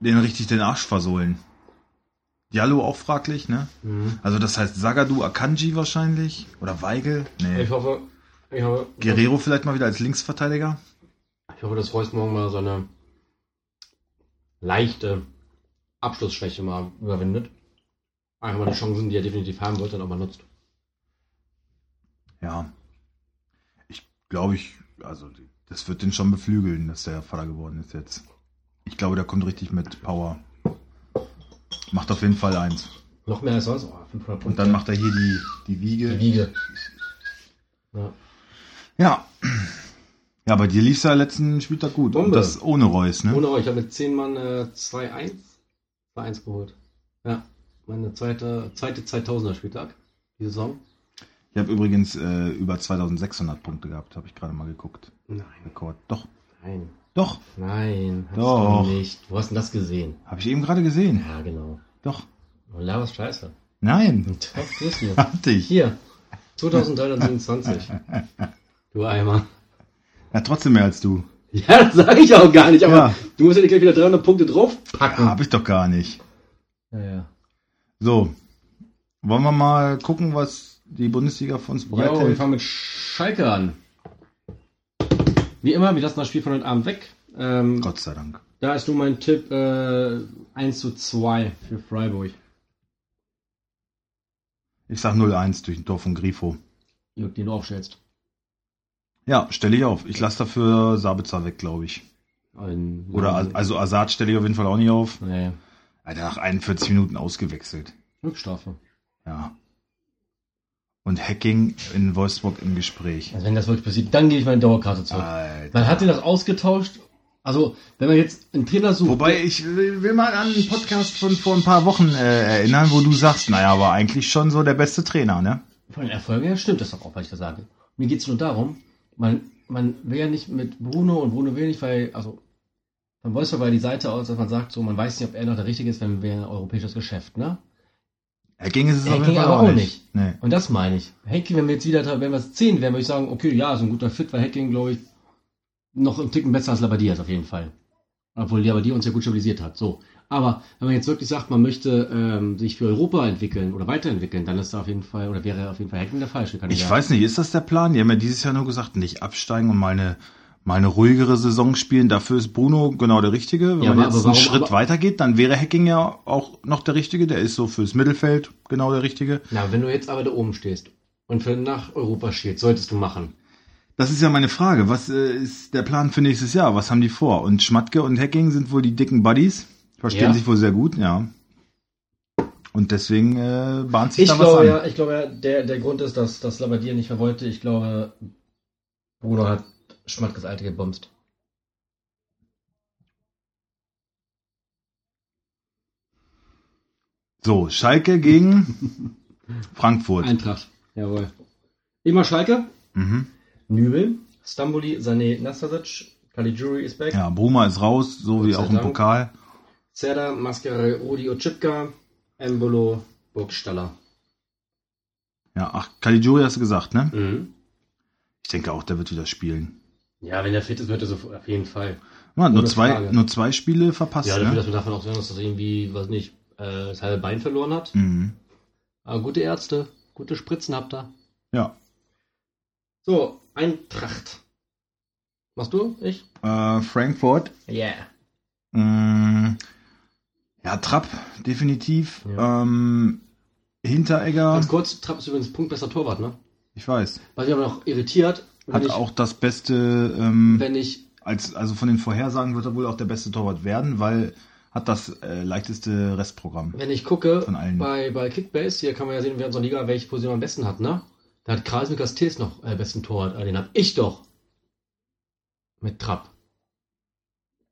[SPEAKER 1] den richtig den Arsch versohlen. Diallo auch fraglich, ne?
[SPEAKER 2] Mhm.
[SPEAKER 1] Also das heißt Sagadu Akanji wahrscheinlich. Oder Weigel. Nee.
[SPEAKER 2] Ich hoffe, hoffe,
[SPEAKER 1] Guerrero vielleicht mal wieder als Linksverteidiger.
[SPEAKER 2] ich hoffe, dass Reus morgen mal so eine leichte Abschlussschwäche mal überwindet. Einfach mal die Chancen, die er definitiv haben wird, dann auch mal nutzt.
[SPEAKER 1] Ja. Ich glaube, ich, also das wird den schon beflügeln, dass der Vater geworden ist jetzt. Ich glaube, der kommt richtig mit Power. Macht auf jeden Fall eins.
[SPEAKER 2] Noch mehr als sonst. Oh, 500 Punkte.
[SPEAKER 1] Und dann macht er hier die, die Wiege.
[SPEAKER 2] die Wiege. Ja.
[SPEAKER 1] Ja. Ja, bei dir lief's ja letzten Spieltag gut. Und
[SPEAKER 2] Bombe.
[SPEAKER 1] das ohne Reus, ne?
[SPEAKER 2] Ohne euch, ich habe mit 10 Mann äh, 2-1 2-1 geholt. Ja, meine zweite, zweite 2000er Spieltag, die Saison.
[SPEAKER 1] Ich habe übrigens äh, über 2600 Punkte gehabt, habe ich gerade mal geguckt.
[SPEAKER 2] Nein,
[SPEAKER 1] Rekord. Doch,
[SPEAKER 2] nein,
[SPEAKER 1] doch,
[SPEAKER 2] nein, hast
[SPEAKER 1] Doch.
[SPEAKER 2] du nicht. Wo hast denn das gesehen?
[SPEAKER 1] habe ich eben gerade gesehen.
[SPEAKER 2] Ja, genau.
[SPEAKER 1] Doch.
[SPEAKER 2] Oh, laberst Scheiße.
[SPEAKER 1] Nein,
[SPEAKER 2] Doch, du.
[SPEAKER 1] hatte ich.
[SPEAKER 2] Hier, 2327. Du Eimer.
[SPEAKER 1] Ja, trotzdem mehr als du.
[SPEAKER 2] Ja, das sage ich auch gar nicht, aber
[SPEAKER 1] Ja.
[SPEAKER 2] du musst ja nicht gleich wieder 300 Punkte draufpacken.
[SPEAKER 1] Ja, habe ich doch gar nicht.
[SPEAKER 2] Ja, ja.
[SPEAKER 1] So, wollen wir mal gucken, was die Bundesliga für uns
[SPEAKER 2] Jo, wir
[SPEAKER 1] bereithält?
[SPEAKER 2] fangen mit Schalke an. Wie immer, wir lassen das Spiel von heute Abend weg. Ähm,
[SPEAKER 1] Gott sei Dank.
[SPEAKER 2] Da ist nun mein Tipp äh, 1 zu 2 für Freiburg.
[SPEAKER 1] Ich sag 0-1 durch ein Tor von Grifo.
[SPEAKER 2] Jörg, den du aufstellst.
[SPEAKER 1] Ja, stelle ich auf. Ich lasse dafür Sabitzer weg, glaube ich.
[SPEAKER 2] Ein,
[SPEAKER 1] Oder As- also Assad stelle ich auf jeden Fall auch nicht auf.
[SPEAKER 2] Nee,
[SPEAKER 1] Alter, nach 41 Minuten ausgewechselt.
[SPEAKER 2] Rückstrafe.
[SPEAKER 1] Ja. Und Hacking in Wolfsburg im Gespräch.
[SPEAKER 2] Also wenn das wirklich passiert, dann gehe ich meine Dauerkarte zurück.
[SPEAKER 1] Alter.
[SPEAKER 2] Man hat ihn das ausgetauscht. Also, wenn man jetzt einen Trainer sucht.
[SPEAKER 1] Wobei ich will, will mal an einen Podcast von vor ein paar Wochen äh, erinnern, wo du sagst, naja, aber eigentlich schon so der beste Trainer, ne?
[SPEAKER 2] Von den Erfolgen her stimmt das doch auch, was ich da sage. Mir geht es nur darum, man, man will ja nicht mit Bruno und Bruno will nicht, weil, also, von Wolfsburg war die Seite aus, dass man sagt, so, man weiß nicht, ob er noch der Richtige ist, wenn wir ein europäisches Geschäft, ne?
[SPEAKER 1] Hacking ist es auf
[SPEAKER 2] Hacking
[SPEAKER 1] jeden Fall
[SPEAKER 2] aber
[SPEAKER 1] auch
[SPEAKER 2] auch
[SPEAKER 1] nicht. Nee.
[SPEAKER 2] Und das meine ich. Hacking, wenn wir jetzt wieder, wenn wir es 10 wären, würde ich sagen, okay, ja, so ein guter Fit, weil Hacking, glaube ich, noch einen Ticken besser als Labadias auf jeden Fall. Obwohl Labadia uns ja gut stabilisiert hat. So. Aber wenn man jetzt wirklich sagt, man möchte ähm, sich für Europa entwickeln oder weiterentwickeln, dann ist da auf jeden Fall, oder wäre auf jeden Fall Hacking der falsche Kandidat.
[SPEAKER 1] Ich weiß nicht, ist das der Plan? Die haben ja dieses Jahr nur gesagt, nicht absteigen und mal eine, mal eine ruhigere Saison spielen. Dafür ist Bruno genau der Richtige. Wenn
[SPEAKER 2] Ja,
[SPEAKER 1] man jetzt
[SPEAKER 2] aber
[SPEAKER 1] einen
[SPEAKER 2] warum-
[SPEAKER 1] Schritt
[SPEAKER 2] aber-
[SPEAKER 1] weiter geht, dann wäre Hacking ja auch noch der Richtige. Der ist so fürs Mittelfeld genau der Richtige.
[SPEAKER 2] Na, wenn du jetzt aber da oben stehst und für nach Europa schielst, solltest du machen.
[SPEAKER 1] Das ist ja meine Frage. Was äh, ist der Plan für nächstes Jahr? Was haben die vor? Und Schmatke und Hacking sind wohl die dicken Buddies. Verstehen
[SPEAKER 2] Ja.
[SPEAKER 1] sich wohl sehr gut, ja. Und deswegen äh, bahnt sich
[SPEAKER 2] Ich
[SPEAKER 1] da was
[SPEAKER 2] glaube,
[SPEAKER 1] an.
[SPEAKER 2] ja, ich glaube, ja, der, der Grund ist, dass, dass Labadier nicht mehr wollte. Ich glaube, Bruno hat Schmatkes Alte gebomst.
[SPEAKER 1] So, Schalke gegen Frankfurt.
[SPEAKER 2] Eintracht. Jawohl. Immer Schalke.
[SPEAKER 1] Mhm.
[SPEAKER 2] Nübel, Stamboli, Sané, Nastasic, Caligiuri ist back.
[SPEAKER 1] Ja, Bruma ist raus, so
[SPEAKER 2] Gott
[SPEAKER 1] wie auch im
[SPEAKER 2] Dank.
[SPEAKER 1] Pokal.
[SPEAKER 2] Zerda, Mascare, Rudi Otschipka, Embolo, Burgstaller.
[SPEAKER 1] Ja, ach, Caligiuri hast du gesagt, ne?
[SPEAKER 2] Mhm.
[SPEAKER 1] Ich denke auch, der wird wieder spielen.
[SPEAKER 2] Ja, wenn der fit ist, wird er so auf jeden Fall.
[SPEAKER 1] Man hat nur zwei,
[SPEAKER 2] Frage.
[SPEAKER 1] nur zwei Spiele verpasst,
[SPEAKER 2] ja, dafür,
[SPEAKER 1] ne?
[SPEAKER 2] dass wir davon auch sagen, dass er irgendwie, weiß nicht, äh, das halbe Bein verloren hat.
[SPEAKER 1] Mhm.
[SPEAKER 2] Aber gute Ärzte, gute Spritzen habt ihr.
[SPEAKER 1] Ja.
[SPEAKER 2] So, Eintracht. Machst du? Ich?
[SPEAKER 1] Äh, Frankfurt.
[SPEAKER 2] Yeah.
[SPEAKER 1] Mm, ja, Trapp, definitiv.
[SPEAKER 2] Ja.
[SPEAKER 1] Ähm, Hinteregger,
[SPEAKER 2] Ganz kurz, Trapp ist übrigens punktbester Torwart, ne?
[SPEAKER 1] ich weiß,
[SPEAKER 2] Was mich aber noch irritiert,
[SPEAKER 1] hat
[SPEAKER 2] ich,
[SPEAKER 1] auch das beste, ähm,
[SPEAKER 2] wenn ich,
[SPEAKER 1] als, also von den Vorhersagen wird er wohl auch der beste Torwart werden, weil hat das äh, leichteste Restprogramm.
[SPEAKER 2] wenn ich gucke,
[SPEAKER 1] Von allen.
[SPEAKER 2] bei, bei Kickbase, hier kann man ja sehen, wer in unserer Liga welche Position am besten hat, ne? Da hat Kreis Lukas Tees noch äh, besten Torwart, äh, den hab ich doch. Mit Trapp.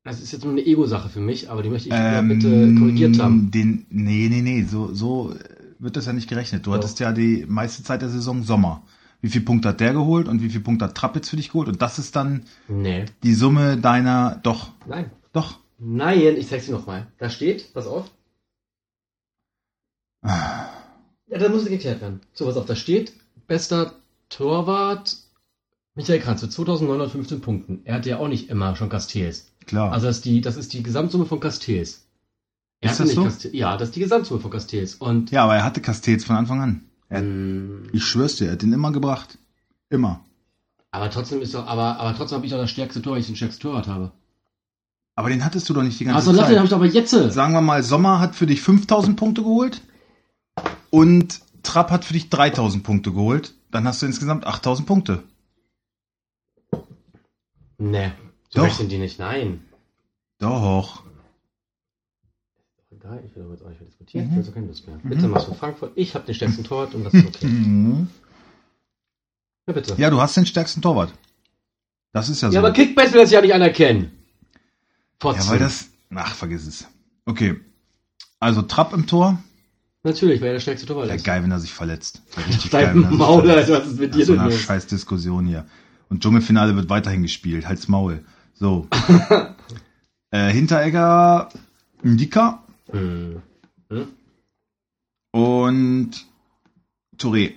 [SPEAKER 2] Das ist jetzt nur eine Ego-Sache für mich, aber die möchte ich ähm, bitte korrigiert haben.
[SPEAKER 1] Den, nee, nee, nee, so, so wird das ja nicht gerechnet. Du
[SPEAKER 2] Doch.
[SPEAKER 1] hattest ja die meiste Zeit der Saison Sommer. Wie viel Punkte hat der geholt und wie viel Punkte hat Trapp jetzt für dich geholt? Und das ist dann
[SPEAKER 2] Nee.
[SPEAKER 1] die Summe deiner, doch,
[SPEAKER 2] Nein.
[SPEAKER 1] doch.
[SPEAKER 2] Nein, ich zeig's dir nochmal. Da steht, pass auf.
[SPEAKER 1] Ah,
[SPEAKER 2] Ja, da muss es geklärt werden. So, was auf da steht. Bester Torwart Michael Kranz mit 2915 Punkten. Er hatte ja auch nicht immer schon Castells.
[SPEAKER 1] Klar.
[SPEAKER 2] Also das ist die, das ist die Gesamtsumme von Castells. Er
[SPEAKER 1] Ist das so?
[SPEAKER 2] Castells- Ja, das ist die Gesamtsumme von Castells. Und
[SPEAKER 1] ja, aber er hatte Castells von Anfang an. Er,
[SPEAKER 2] mh,
[SPEAKER 1] ich schwör's dir, er hat den immer gebracht. Immer.
[SPEAKER 2] aber trotzdem ist doch, aber, aber trotzdem habe ich doch das stärkste Tor, weil ich den stärksten Torwart habe.
[SPEAKER 1] Aber den hattest du doch nicht die ganze
[SPEAKER 2] Also Latte habe
[SPEAKER 1] Zeit.
[SPEAKER 2] ich doch aber jetzt.
[SPEAKER 1] Sagen wir mal, Sommer hat für dich 5000 Punkte geholt und Trapp hat für dich 3000 Punkte geholt. Dann hast du insgesamt 8000 Punkte.
[SPEAKER 2] Nee, so
[SPEAKER 1] Doch.
[SPEAKER 2] rechnen die nicht. Nein.
[SPEAKER 1] Doch.
[SPEAKER 2] Egal, ich will aber jetzt auch nicht mehr diskutieren.
[SPEAKER 1] Mhm.
[SPEAKER 2] Ich will so keine Lust mehr. Bitte machst du Frankfurt. Ich habe den stärksten Torwart und das ist okay.
[SPEAKER 1] Mhm.
[SPEAKER 2] Ja, bitte.
[SPEAKER 1] Ja, du hast den stärksten Torwart. Das ist ja so.
[SPEAKER 2] Ja, aber Kickbase will das ja nicht anerkennen.
[SPEAKER 1] Ja, weil das. Ach, vergiss es. Okay. Also Trapp im Tor.
[SPEAKER 2] Natürlich, weil er der stärkste Torwart ist.
[SPEAKER 1] geil, wenn er sich verletzt. Richtig geil, wenn er sich
[SPEAKER 2] Maul,
[SPEAKER 1] verletzt.
[SPEAKER 2] Alter, was ist mit dir
[SPEAKER 1] so
[SPEAKER 2] denn
[SPEAKER 1] einer
[SPEAKER 2] los?
[SPEAKER 1] scheiß Diskussion hier. Und Dschungelfinale wird weiterhin gespielt. Halt's Maul. So. äh, Hinteregger, Ndika
[SPEAKER 2] Hm. Hm?
[SPEAKER 1] und Touré.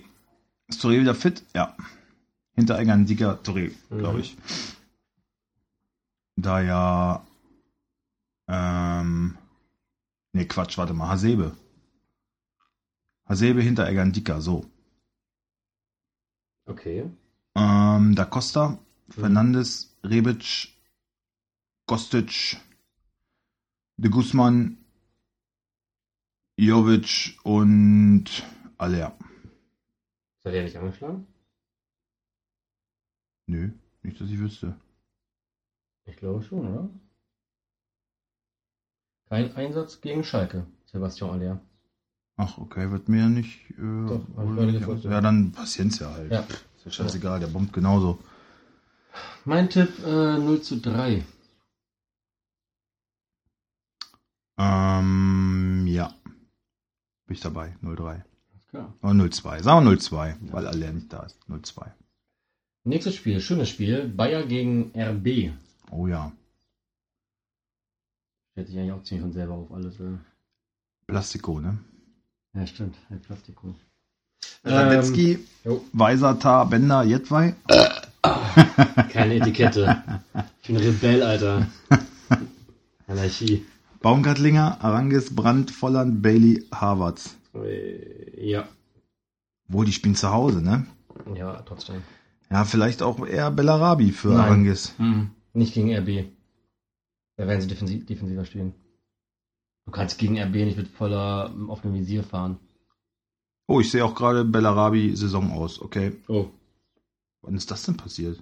[SPEAKER 1] Ist Touré wieder fit? Ja. Hinteregger, Ndika, Touré, glaube
[SPEAKER 2] Mhm.
[SPEAKER 1] ich. Da ja. Ähm. Nee, Quatsch, warte mal. Hasebe. Hasebe, Hinteregger, Ndika, so.
[SPEAKER 2] Okay.
[SPEAKER 1] Ähm, Da Costa, Fernandes, Rebic, Kostic, De Guzman, Jovic und Aller.
[SPEAKER 2] Ist er nicht angeschlagen?
[SPEAKER 1] Nö, nicht, dass ich wüsste.
[SPEAKER 2] Ich glaube schon, oder? Kein Einsatz gegen Schalke, Sebastian Aller.
[SPEAKER 1] Ach, okay, wird mir nicht. Äh,
[SPEAKER 2] Doch,
[SPEAKER 1] nicht ja, dann Paciencia halt.
[SPEAKER 2] Ja.
[SPEAKER 1] Ist ja scheißegal, der bombt genauso.
[SPEAKER 2] Mein Tipp äh, 0 zu 3.
[SPEAKER 1] Ähm, ja. Bin ich dabei, 0-3.
[SPEAKER 2] Alles klar.
[SPEAKER 1] Oder 0-2. Sagen wir 0-2, weil Aller nicht da ist. 0-2.
[SPEAKER 2] Nächstes Spiel, schönes Spiel. Bayer gegen RB.
[SPEAKER 1] Oh ja.
[SPEAKER 2] Stellt sich eigentlich auch ziemlich von selber auf alles. Äh.
[SPEAKER 1] Plastiko, ne?
[SPEAKER 2] Ja, stimmt. Ein Plastiko.
[SPEAKER 1] Radetzky,
[SPEAKER 2] jo.
[SPEAKER 1] Weisertar, Bender, Jedwai.
[SPEAKER 2] Keine Etikette. Ich bin Rebell, Alter. Anarchie.
[SPEAKER 1] Baumgartlinger, Arangis, Brandt, Volland, Bailey, Harvards.
[SPEAKER 2] Äh, Ja.
[SPEAKER 1] Wohl, die spielen zu Hause, ne?
[SPEAKER 2] Ja, trotzdem.
[SPEAKER 1] Ja, vielleicht auch eher Bellarabi für
[SPEAKER 2] Nein.
[SPEAKER 1] Arangis.
[SPEAKER 2] Mhm. Nicht gegen RB. Da werden sie defensiv, defensiver stehen. Du kannst gegen RB nicht mit voller ähm, offenem Visier fahren.
[SPEAKER 1] Oh, ich sehe auch gerade Bellarabi Saison aus. Okay.
[SPEAKER 2] Oh.
[SPEAKER 1] Wann ist das denn passiert?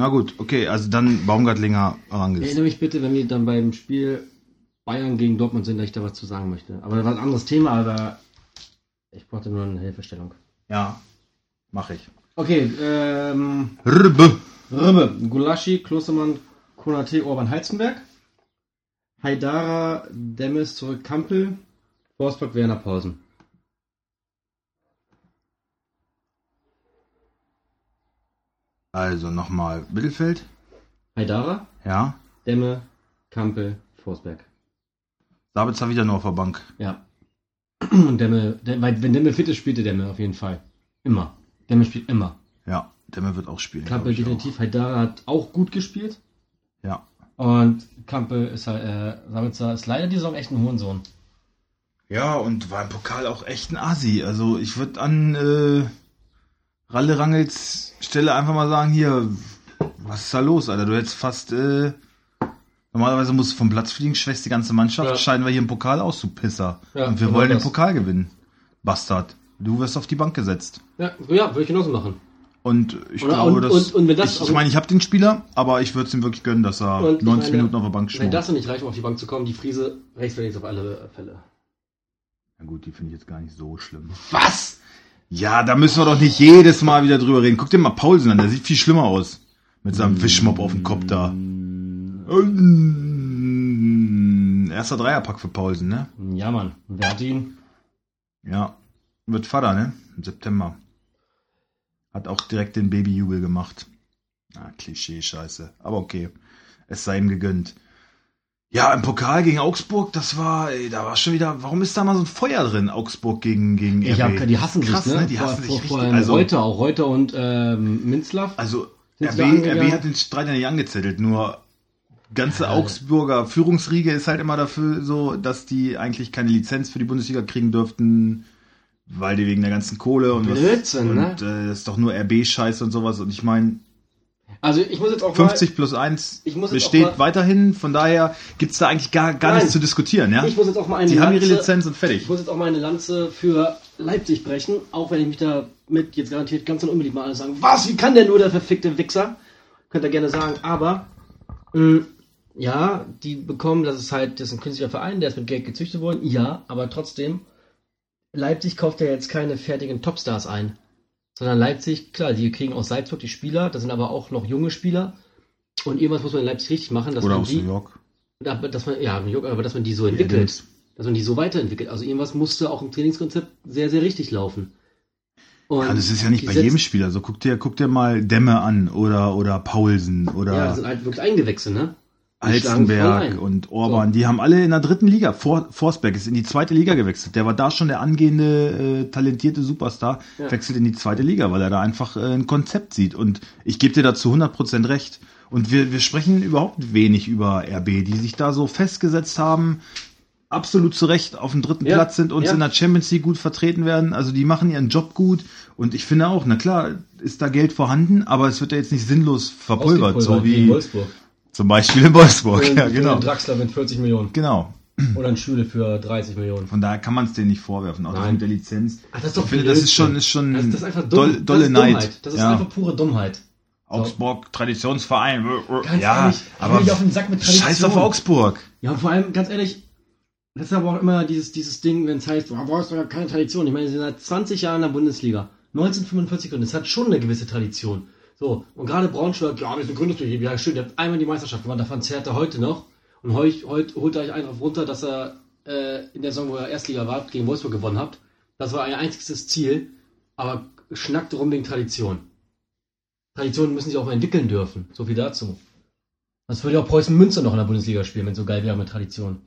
[SPEAKER 1] Na gut, okay, also dann Baumgartlinger Arangis.
[SPEAKER 2] Erinnere mich bitte, wenn wir dann beim Spiel Bayern gegen Dortmund sind, dass ich da was zu sagen möchte. Aber das war ein anderes Thema, aber ich brauchte nur eine Hilfestellung.
[SPEAKER 1] Ja, mache ich.
[SPEAKER 2] Okay, ähm,
[SPEAKER 1] Rbe.
[SPEAKER 2] Ribbe, Gulaschi, Klostermann, Konate, Orban, Heizenberg. Haidara, Demmes, zurück, Kampel, Forsberg, Werner, Pausen.
[SPEAKER 1] Also nochmal Mittelfeld.
[SPEAKER 2] Haidara,
[SPEAKER 1] Ja.
[SPEAKER 2] Demme, Kampel, Forsberg.
[SPEAKER 1] Sabitzer wieder nur auf der Bank.
[SPEAKER 2] Ja. Und Demme, weil wenn Demme fit ist, spielt der Demme auf jeden Fall. Immer. Demme spielt immer.
[SPEAKER 1] Ja, Demme wird auch spielen.
[SPEAKER 2] Kampel definitiv. Haidara hat auch gut gespielt.
[SPEAKER 1] Auch. Ja.
[SPEAKER 2] Und Kampel ist halt, äh, Sabitzer ist leider die Saison echt ein Hurensohn.
[SPEAKER 1] Ja, und war im Pokal auch echt ein Asi. Also ich würde an äh, Ralle Rangels Stelle einfach mal sagen, hier, was ist da los, Alter? Du hättest fast, äh, normalerweise musst du vom Platz fliegen, schwächst die ganze Mannschaft,
[SPEAKER 2] Ja.
[SPEAKER 1] scheiden wir hier im Pokal aus, du Pisser.
[SPEAKER 2] Ja,
[SPEAKER 1] und wir wollen den. Pokal gewinnen. Bastard. Du wirst auf die Bank gesetzt.
[SPEAKER 2] Ja, ja würde ich genauso machen.
[SPEAKER 1] Und ich
[SPEAKER 2] Oder-
[SPEAKER 1] glaube,
[SPEAKER 2] und-
[SPEAKER 1] dass.
[SPEAKER 2] und- und wenn das-
[SPEAKER 1] ich ich meine, ich habe den Spieler, aber ich würde es ihm wirklich gönnen, dass er
[SPEAKER 2] Und ich
[SPEAKER 1] 90
[SPEAKER 2] meine,
[SPEAKER 1] Minuten auf der Bank
[SPEAKER 2] Wenn
[SPEAKER 1] schmort.
[SPEAKER 2] das nicht reicht, um auf die Bank zu kommen, die Friese rechts links auf alle Fälle.
[SPEAKER 1] Na gut, die finde ich jetzt gar nicht so schlimm.
[SPEAKER 2] Was?
[SPEAKER 1] Ja, da müssen wir doch nicht jedes Mal wieder drüber reden. Guck dir mal Paulsen an, der sieht viel schlimmer aus. Mit seinem
[SPEAKER 2] Mm.
[SPEAKER 1] Fischmob auf dem Kopf da. Erster Dreierpack für Paulsen, ne?
[SPEAKER 2] Ja, Mann. Wer hat ihn?
[SPEAKER 1] Ja. Wird Vater, ne? Im September. Hat auch direkt den Babyjubel gemacht. Ah, Klischee-Scheiße. Aber okay. Es sei ihm gegönnt. Ja, im Pokal gegen Augsburg, das war, ey, da war schon wieder, warum ist da mal so ein Feuer drin, Augsburg gegen, gegen
[SPEAKER 2] Ich
[SPEAKER 1] RB?
[SPEAKER 2] hab, die hassen
[SPEAKER 1] Krass,
[SPEAKER 2] sich, ne?
[SPEAKER 1] Die
[SPEAKER 2] vor,
[SPEAKER 1] hassen sich
[SPEAKER 2] vor,
[SPEAKER 1] richtig.
[SPEAKER 2] vor allem
[SPEAKER 1] also,
[SPEAKER 2] Reuter auch. Reuter und ähm, Minzlaff.
[SPEAKER 1] Also RB? RB hat den Streit ja nicht angezettelt, nur ganze
[SPEAKER 2] Ja.
[SPEAKER 1] Augsburger Führungsriege ist halt immer dafür so, dass die eigentlich keine Lizenz für die Bundesliga kriegen dürften, weil die wegen der ganzen Kohle und
[SPEAKER 2] Blödsinn, ne?
[SPEAKER 1] und äh, das ist doch nur RB-Scheiße und sowas und ich meine
[SPEAKER 2] Also ich muss jetzt auch
[SPEAKER 1] 50 plus 1
[SPEAKER 2] Ich muss
[SPEAKER 1] besteht
[SPEAKER 2] mal-
[SPEAKER 1] weiterhin, von daher gibt's da eigentlich gar, gar
[SPEAKER 2] Nein.
[SPEAKER 1] nichts zu diskutieren, ja?
[SPEAKER 2] mal, ich muss jetzt auch mal eine
[SPEAKER 1] Sie haben ihre
[SPEAKER 2] Lanze-
[SPEAKER 1] Lizenz und fertig.
[SPEAKER 2] Ich muss jetzt auch mal eine Lanze für Leipzig brechen, auch wenn ich mich damit jetzt garantiert ganz und unbedingt mal alle sagen, was, wie kann der nur der verfickte Wichser? Könnt ihr gerne sagen, aber mh, ja, die bekommen, das ist halt, das ist ein künstlicher Verein, der ist mit Geld gezüchtet worden, ja, aber trotzdem, Leipzig kauft ja jetzt keine fertigen Topstars ein. Sondern Leipzig, klar, die kriegen aus Salzburg die Spieler, das sind aber auch noch junge Spieler. Und irgendwas muss man in Leipzig richtig machen, dass
[SPEAKER 1] Oder
[SPEAKER 2] man
[SPEAKER 1] aus
[SPEAKER 2] die,
[SPEAKER 1] New York.
[SPEAKER 2] dass man, ja, New York, aber dass man die so
[SPEAKER 1] Die
[SPEAKER 2] entwickelt
[SPEAKER 1] Adams.
[SPEAKER 2] dass man die so weiterentwickelt. Also irgendwas musste auch im Trainingskonzept sehr, sehr richtig laufen. Und
[SPEAKER 1] Ja, das ist ja nicht bei
[SPEAKER 2] setzt-
[SPEAKER 1] jedem Spieler. So guck dir, guck dir mal Dämme an oder oder Paulsen oder
[SPEAKER 2] Ja, das sind halt wirklich Eingewechsel, ne?
[SPEAKER 1] Alzenberg und Orban, die haben alle in der dritten Liga. For, Forsberg ist in die zweite Liga gewechselt. Der war da schon der angehende, äh, talentierte Superstar,
[SPEAKER 2] Ja.
[SPEAKER 1] wechselt in die zweite Liga, weil er da einfach äh, ein Konzept sieht. Und ich gebe dir dazu 100% recht. Und wir, wir sprechen überhaupt wenig über RB, die sich da so festgesetzt haben, absolut zu Recht auf dem dritten
[SPEAKER 2] Ja,
[SPEAKER 1] Platz sind und
[SPEAKER 2] ja.
[SPEAKER 1] in der Champions League gut vertreten werden. Also die machen ihren Job gut. Und ich finde auch, na klar, ist da Geld vorhanden, aber es wird ja jetzt nicht sinnlos verpulvert, so wie
[SPEAKER 2] Wolfsburg.
[SPEAKER 1] Zum Beispiel in Wolfsburg.
[SPEAKER 2] Für-
[SPEAKER 1] ja, genau.
[SPEAKER 2] einen Draxler mit 40 Millionen.
[SPEAKER 1] Genau.
[SPEAKER 2] Oder ein Schüle für 30 Millionen.
[SPEAKER 1] Von daher kann man es denen nicht vorwerfen, auch
[SPEAKER 2] Nein.
[SPEAKER 1] mit der Lizenz.
[SPEAKER 2] Ach, das ist doch
[SPEAKER 1] ich finde, das ist schon, ist schon
[SPEAKER 2] Das, das ist
[SPEAKER 1] doll, dolle
[SPEAKER 2] das
[SPEAKER 1] Neid.
[SPEAKER 2] Dummheit. Das ist
[SPEAKER 1] ja.
[SPEAKER 2] einfach pure Dummheit.
[SPEAKER 1] Augsburg, Traditionsverein.
[SPEAKER 2] Ganz
[SPEAKER 1] ja,
[SPEAKER 2] ehrlich, ich
[SPEAKER 1] aber
[SPEAKER 2] nicht auf den Sack mit Tradition.
[SPEAKER 1] scheiß auf Augsburg.
[SPEAKER 2] Ja, und vor allem, ganz ehrlich, das ist aber auch immer dieses, dieses Ding, wenn es heißt, brauchst doch ja keine Tradition. Ich meine, sie sind seit 20 Jahren in der Bundesliga. 1945 und es hat schon eine gewisse Tradition. So, und gerade Braunschweig, ja, wir sind Gründungsbetrieb, ja, schön, ihr habt einmal die Meisterschaft gewonnen, davon zehrt er heute noch. Und heute, heute holt er euch einen drauf runter, dass er äh, in der Saison, wo er Erstliga war, gegen Wolfsburg gewonnen habt. Das war euer einziges Ziel, aber schnackt rum wegen Tradition. Traditionen müssen sich auch entwickeln dürfen. So viel dazu. Das würde auch Preußen Münster noch in der Bundesliga spielen, wenn so geil wäre mit Tradition.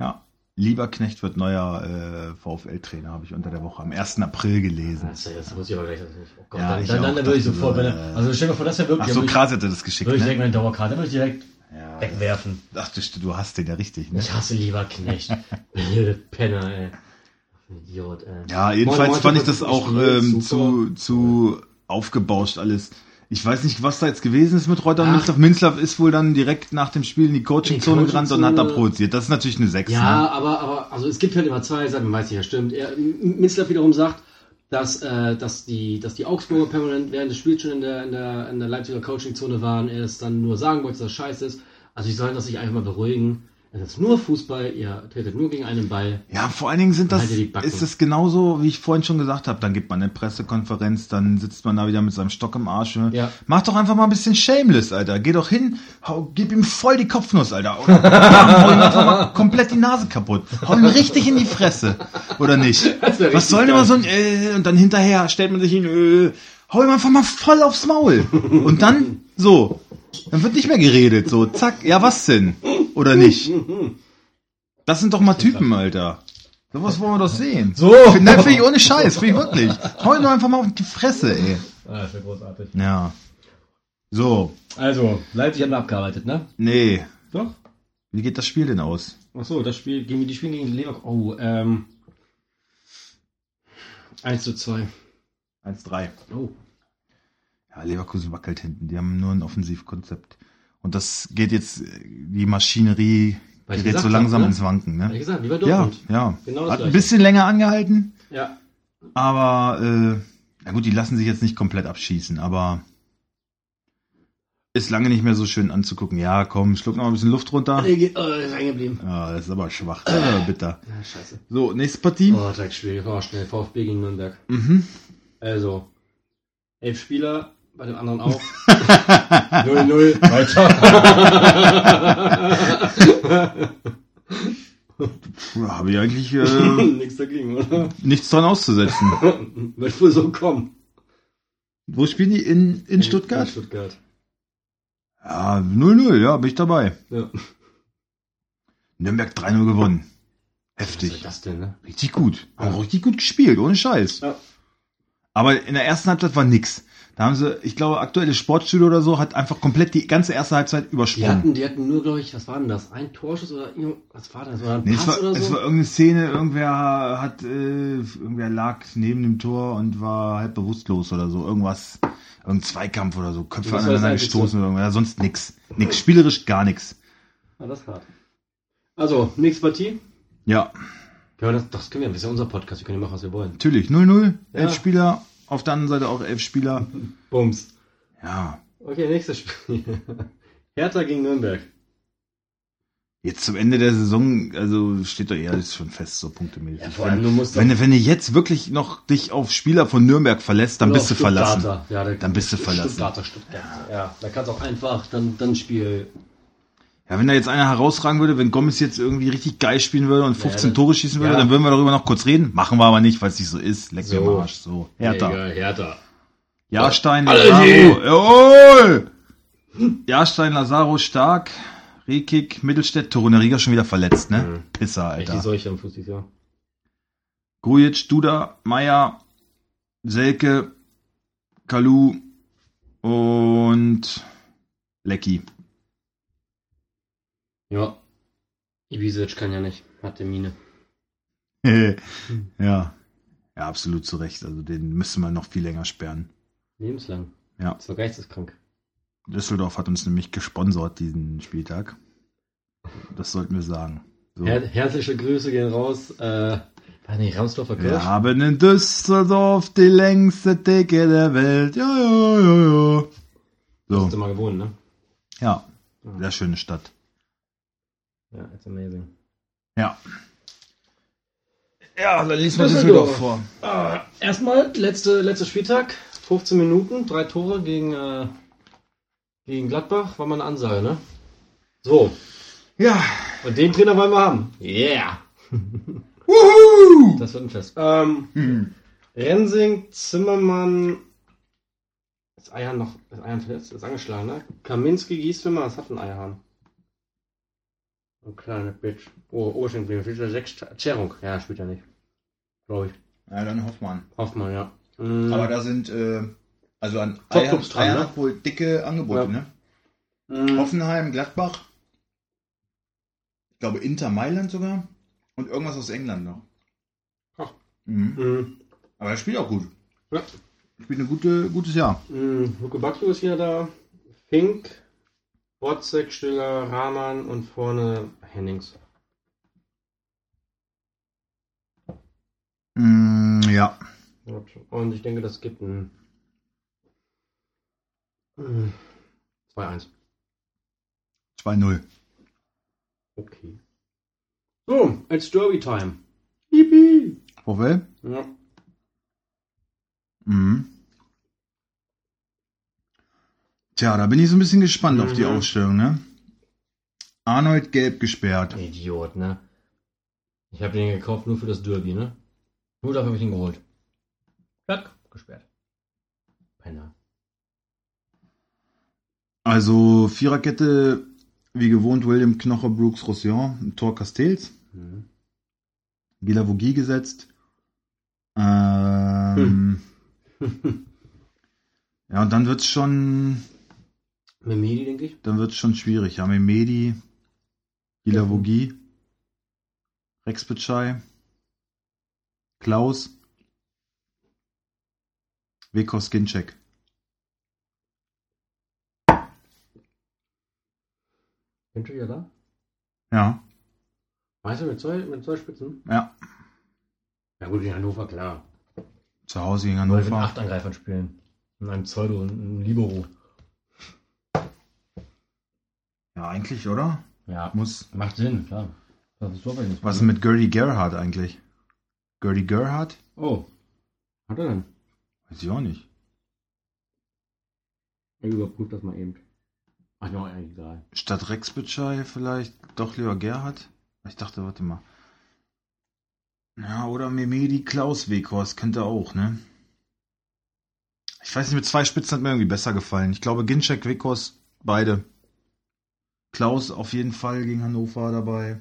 [SPEAKER 1] Ja. Lieberknecht wird neuer äh, VfL-Trainer, habe ich unter der Woche am 1. April gelesen.
[SPEAKER 2] Das, das muss ich aber gleich. Oh Gott,
[SPEAKER 1] Ja,
[SPEAKER 2] dann,
[SPEAKER 1] ich
[SPEAKER 2] dann, dann,
[SPEAKER 1] auch
[SPEAKER 2] würde ich sofort,
[SPEAKER 1] so,
[SPEAKER 2] wenn
[SPEAKER 1] äh,
[SPEAKER 2] er, also stell dir vor, das wäre wirklich,
[SPEAKER 1] Ach so, krass er das geschickt,
[SPEAKER 2] würde ich
[SPEAKER 1] ne?
[SPEAKER 2] direkt meine Dauerkarte, würde ich direkt
[SPEAKER 1] Ja,
[SPEAKER 2] wegwerfen.
[SPEAKER 1] Ach, du, du hast den ja richtig, ne?
[SPEAKER 2] Ich hasse Lieberknecht. Penner, ey. Idiot, ey.
[SPEAKER 1] Ja, jedenfalls
[SPEAKER 2] Moin,
[SPEAKER 1] fand ich das auch ähm, zu, zu aufgebauscht alles. Ich weiß nicht, was da jetzt gewesen ist mit Reuter und. Minzlaff. Minzlaff ist wohl dann direkt nach dem Spiel in die Coaching-Zone gerannt und hat da provoziert. Das ist natürlich eine 6.
[SPEAKER 2] Ja,
[SPEAKER 1] Ne?
[SPEAKER 2] aber, aber, also es gibt halt immer zwei Seiten, man weiß nicht, ja stimmt. Er, Minzlaff wiederum sagt, dass, äh, dass, die, dass die Augsburger permanent während des Spiels schon in der, in der, in der Leipziger Coaching-Zone waren, er es dann nur sagen wollte, dass das scheiße ist. Also die sollen das sich einfach mal beruhigen. Es ist nur Fußball, ihr tretet nur gegen einen Ball.
[SPEAKER 1] Ja, vor allen Dingen sind das, ist es genauso, wie ich vorhin schon gesagt habe. Dann gibt man eine Pressekonferenz, dann sitzt man da wieder mit seinem Stock im Arsch.
[SPEAKER 2] Ja.
[SPEAKER 1] Mach doch einfach mal ein bisschen shameless, Alter. Geh doch hin, hau, gib ihm voll die Kopfnuss, Alter. Oder hau ihm einfach mal komplett die Nase kaputt. Hau ihm richtig in die Fresse. Oder nicht?
[SPEAKER 2] Das
[SPEAKER 1] Was soll denn immer so ein, äh, und dann hinterher stellt man sich hin, äh, hau ihm einfach mal voll aufs Maul. Und dann, so. Dann wird nicht mehr geredet, so, zack, ja, was denn? Oder nicht? Das sind doch mal Typen, Alter. Sowas wollen wir doch sehen.
[SPEAKER 2] So.
[SPEAKER 1] Nein, finde ich ohne Scheiß, finde ich wirklich. Hau ihn doch einfach mal auf die Fresse, ey.
[SPEAKER 2] Ah, das wäre großartig.
[SPEAKER 1] Ja. So,
[SPEAKER 2] Also, Leipzig haben wir abgearbeitet, ne?
[SPEAKER 1] nee.
[SPEAKER 2] Doch.
[SPEAKER 1] Wie geht das Spiel denn aus?
[SPEAKER 2] Achso, das Spiel, gegen die spielen gegen Leverkusen. Oh, ähm. 1 zu 2.
[SPEAKER 1] 1-3.
[SPEAKER 2] Oh.
[SPEAKER 1] Ja, Leverkusen wackelt hinten. Die haben nur ein Offensivkonzept. Und das geht jetzt, äh, die Maschinerie
[SPEAKER 2] Weil
[SPEAKER 1] gerät so langsam
[SPEAKER 2] ne?
[SPEAKER 1] ins Wanken, ne?
[SPEAKER 2] ich gesagt, wie bei
[SPEAKER 1] Ja,
[SPEAKER 2] Dortmund.
[SPEAKER 1] ja.
[SPEAKER 2] Genau das
[SPEAKER 1] Hat ein bisschen länger angehalten,
[SPEAKER 2] Ja.
[SPEAKER 1] aber, äh, na gut, die lassen sich jetzt nicht komplett abschießen, aber ist lange nicht mehr so schön anzugucken. Ja, komm, schluck noch mal ein bisschen Luft runter.
[SPEAKER 2] Oh, ist eingeblieben.
[SPEAKER 1] Ja, das ist aber schwach. Aber bitter.
[SPEAKER 2] Ja, scheiße.
[SPEAKER 1] So, nächste Partie.
[SPEAKER 2] Oh, schwierig. Oh, schnell. VfB gegen Nürnberg.
[SPEAKER 1] Mhm.
[SPEAKER 2] Also, elf Spieler, bei dem anderen auch. 0-0. Weiter.
[SPEAKER 1] Puh, Habe ich eigentlich äh,
[SPEAKER 2] Nichts dagegen, oder?
[SPEAKER 1] nichts dran auszusetzen.
[SPEAKER 2] Wird wohl so kommen.
[SPEAKER 1] Wo spielen die? In, in
[SPEAKER 2] In
[SPEAKER 1] Stuttgart?
[SPEAKER 2] Stuttgart.
[SPEAKER 1] Ja, 0-0, ja, bin ich dabei.
[SPEAKER 2] Ja.
[SPEAKER 1] Nürnberg 3-0 gewonnen.
[SPEAKER 2] Was ist
[SPEAKER 1] Heftig.
[SPEAKER 2] das denn, ne?
[SPEAKER 1] Richtig gut. Haben
[SPEAKER 2] Ja.
[SPEAKER 1] richtig gut gespielt, ohne Scheiß.
[SPEAKER 2] Ja.
[SPEAKER 1] Aber in der ersten Halbzeit war nix. Da haben sie, ich glaube, aktuelle Sportstudio oder so hat einfach komplett die ganze erste Halbzeit
[SPEAKER 2] Die
[SPEAKER 1] übersprungen.
[SPEAKER 2] hatten, die hatten nur, glaube ich, was war denn das? Ein Torschuss oder was war das? Oder ein
[SPEAKER 1] Nee, es
[SPEAKER 2] Pass
[SPEAKER 1] war,
[SPEAKER 2] oder
[SPEAKER 1] es
[SPEAKER 2] so?
[SPEAKER 1] war irgendeine Szene, irgendwer hat, äh, irgendwer lag neben dem Tor und war halb bewusstlos oder so. Irgendwas, irgendein Zweikampf oder so, Köpfe
[SPEAKER 2] Das
[SPEAKER 1] aneinander gestoßen oder irgendwas. Sonst nix. Nix. Spielerisch gar nix.
[SPEAKER 2] Ah, das ist hart. Also, nächste Partie.
[SPEAKER 1] Ja,
[SPEAKER 2] Ja, das, das können wir, das ist ja unser Podcast, wir können ja machen, was wir wollen.
[SPEAKER 1] natürlich. 0-0, elf
[SPEAKER 2] Ja.
[SPEAKER 1] Spieler. Auf der anderen Seite auch elf Spieler.
[SPEAKER 2] Bums.
[SPEAKER 1] Ja,
[SPEAKER 2] Okay, nächstes Spiel. Hertha gegen Nürnberg.
[SPEAKER 1] jetzt zum Ende der Saison, also steht doch eher alles schon fest, so punktemäßig.
[SPEAKER 2] Ja, vor allem,
[SPEAKER 1] wenn,
[SPEAKER 2] du musst
[SPEAKER 1] wenn, wenn du jetzt wirklich noch dich auf Spieler von Nürnberg verlässt, dann bist du verlassen.
[SPEAKER 2] Stuttgarter. Ja,
[SPEAKER 1] Dann bist du verlassen.
[SPEAKER 2] Stuttgarter, Stuttgart. Ja, da kannst du auch einfach dann, dann Spiel.
[SPEAKER 1] Ja, wenn da jetzt einer herausragen würde, wenn Gomez jetzt irgendwie richtig geil spielen würde und 15
[SPEAKER 2] dann-
[SPEAKER 1] Tore schießen würde,
[SPEAKER 2] ja.
[SPEAKER 1] dann würden wir darüber noch kurz reden. Machen wir aber nicht, weil es nicht so ist. Leck mir
[SPEAKER 2] So.
[SPEAKER 1] am Arsch. So. Hertha.
[SPEAKER 2] Egal, Hertha.
[SPEAKER 1] Jahrstein, Lazaro. Jawohl! Jahrstein, Lazaro stark. Rekik, Mittelstädt, Torunariga schon wieder verletzt, ne?
[SPEAKER 2] Mhm.
[SPEAKER 1] Pisser,
[SPEAKER 2] Echt die
[SPEAKER 1] Alter.
[SPEAKER 2] Seuche am Fuß dieses Jahr.
[SPEAKER 1] Grujic, Duda, Meier, Selke, Kalu und Lecky.
[SPEAKER 2] Ja. Ibisevic kann ja nicht. Hat der Mine.
[SPEAKER 1] ja. Ja, absolut zu Recht. Also den müsste man noch viel länger sperren.
[SPEAKER 2] Lebenslang.
[SPEAKER 1] Ja.
[SPEAKER 2] Das war geisteskrank.
[SPEAKER 1] Düsseldorf hat uns nämlich gesponsert diesen Spieltag. Das sollten wir sagen. So.
[SPEAKER 2] Her herzliche Grüße gehen raus. Äh, war nicht Ramsdorfer
[SPEAKER 1] Wir
[SPEAKER 2] Kirsch?
[SPEAKER 1] haben in Düsseldorf die längste Theke der Welt. Ja, ja, ja, ja.
[SPEAKER 2] Hast du
[SPEAKER 1] So,
[SPEAKER 2] mal gewohnt, ne?
[SPEAKER 1] ja. Sehr schöne Stadt.
[SPEAKER 2] Ja, it's amazing.
[SPEAKER 1] Ja. Ja, dann liest man
[SPEAKER 2] Düsseldorf.
[SPEAKER 1] Düsseldorf vor.
[SPEAKER 2] Ah, erstmal, letzte, letzter Spieltag. 15 Minuten, drei Tore gegen, äh, gegen Gladbach. War mal eine Ansage, ne? So.
[SPEAKER 1] Ja.
[SPEAKER 2] Und den Trainer wollen wir haben. Yeah.
[SPEAKER 1] Wuhu!
[SPEAKER 2] Das wird ein Fest. Ähm,
[SPEAKER 1] Hm.
[SPEAKER 2] Rensing, Zimmermann. Ist Eihahn noch, ist Eihahn verletzt, ist angeschlagen, ne? Kaminski, Gieswimmer, was hat ein Eihahn? Ein kleiner Bitch. Oh, Ocean spielt er sechs, Tscherung. Ja, spielt er nicht. Glaube ich.
[SPEAKER 1] Ja, dann Hoffmann.
[SPEAKER 2] Hoffmann, ja. Mhm.
[SPEAKER 1] Aber da sind, äh, also an
[SPEAKER 2] Top-Clubs dran,
[SPEAKER 1] Eier
[SPEAKER 2] ne?
[SPEAKER 1] wohl dicke Angebote,
[SPEAKER 2] Ja.
[SPEAKER 1] ne?
[SPEAKER 2] Mhm.
[SPEAKER 1] Hoffenheim, Gladbach. Ich glaube Inter Mailand sogar. Und irgendwas aus England noch.
[SPEAKER 2] Ach.
[SPEAKER 1] Mhm.
[SPEAKER 2] Mhm.
[SPEAKER 1] Aber er spielt auch gut.
[SPEAKER 2] Ja.
[SPEAKER 1] Spielt ein gute, gutes Jahr.
[SPEAKER 2] Mhm. Luke Bakio ist wieder da. Fink, Botzek, Stiller, Rahman und vorne Hennings.
[SPEAKER 1] Mm, ja.
[SPEAKER 2] Und ich denke, das gibt ein mm, 2-1.
[SPEAKER 1] 2-0.
[SPEAKER 2] Okay. So, it's Derby Time. Yippie!
[SPEAKER 1] Vorwell?
[SPEAKER 2] Ja.
[SPEAKER 1] Mhm. Tja, da bin ich so ein bisschen gespannt auf die
[SPEAKER 2] Mhm.
[SPEAKER 1] Ausstellung, ne? Arnold gelb gesperrt.
[SPEAKER 2] Idiot, ne? Ich habe den gekauft nur für das Derby, ne? Nur dafür habe ich ihn geholt. Klack, gesperrt. Penner.
[SPEAKER 1] Also Viererkette, wie gewohnt, William Knoche, Brooks, Roussillon, Tor Castells,
[SPEAKER 2] Mhm.
[SPEAKER 1] Gilavogie gesetzt. Ähm, Ja, und dann wird's schon,
[SPEAKER 2] Memedi, denke ich.
[SPEAKER 1] dann wird's schon schwierig. Ja, Mehmedi, Gilavogie, Rex Bitschei, Klaus, Veko Skincheck.
[SPEAKER 2] Sind wir ja da?
[SPEAKER 1] Ja,
[SPEAKER 2] Weißt du, mit zwei, mit zwei Spitzen?
[SPEAKER 1] ja.
[SPEAKER 2] Ja gut, in Hannover, klar.
[SPEAKER 1] Zu Hause gegen
[SPEAKER 2] Wollen wir mit
[SPEAKER 1] Hannover.
[SPEAKER 2] acht Angreifern spielen. Und einem Pseudo und einem Libero.
[SPEAKER 1] Ja, eigentlich, oder?
[SPEAKER 2] Ja,
[SPEAKER 1] Muss.
[SPEAKER 2] macht Sinn, klar. Das ist so nicht.
[SPEAKER 1] Was ist mit Gertie Gerhardt eigentlich? Gertie Gerhardt?
[SPEAKER 2] Oh. Hat er denn?
[SPEAKER 1] Weiß ich auch nicht.
[SPEAKER 2] Ich überprüfe das mal eben. Ach, noch eigentlich egal.
[SPEAKER 1] Statt Rex Bitschei vielleicht doch lieber Gerhardt? Ich dachte, warte mal. Ja, oder Memedi Klaus Weghorst könnte auch, ne? Ich weiß nicht, mit zwei Spitzen hat mir irgendwie besser gefallen. Ich glaube, Ginczek, Weghorst, beide. Klaus auf jeden Fall gegen Hannover dabei.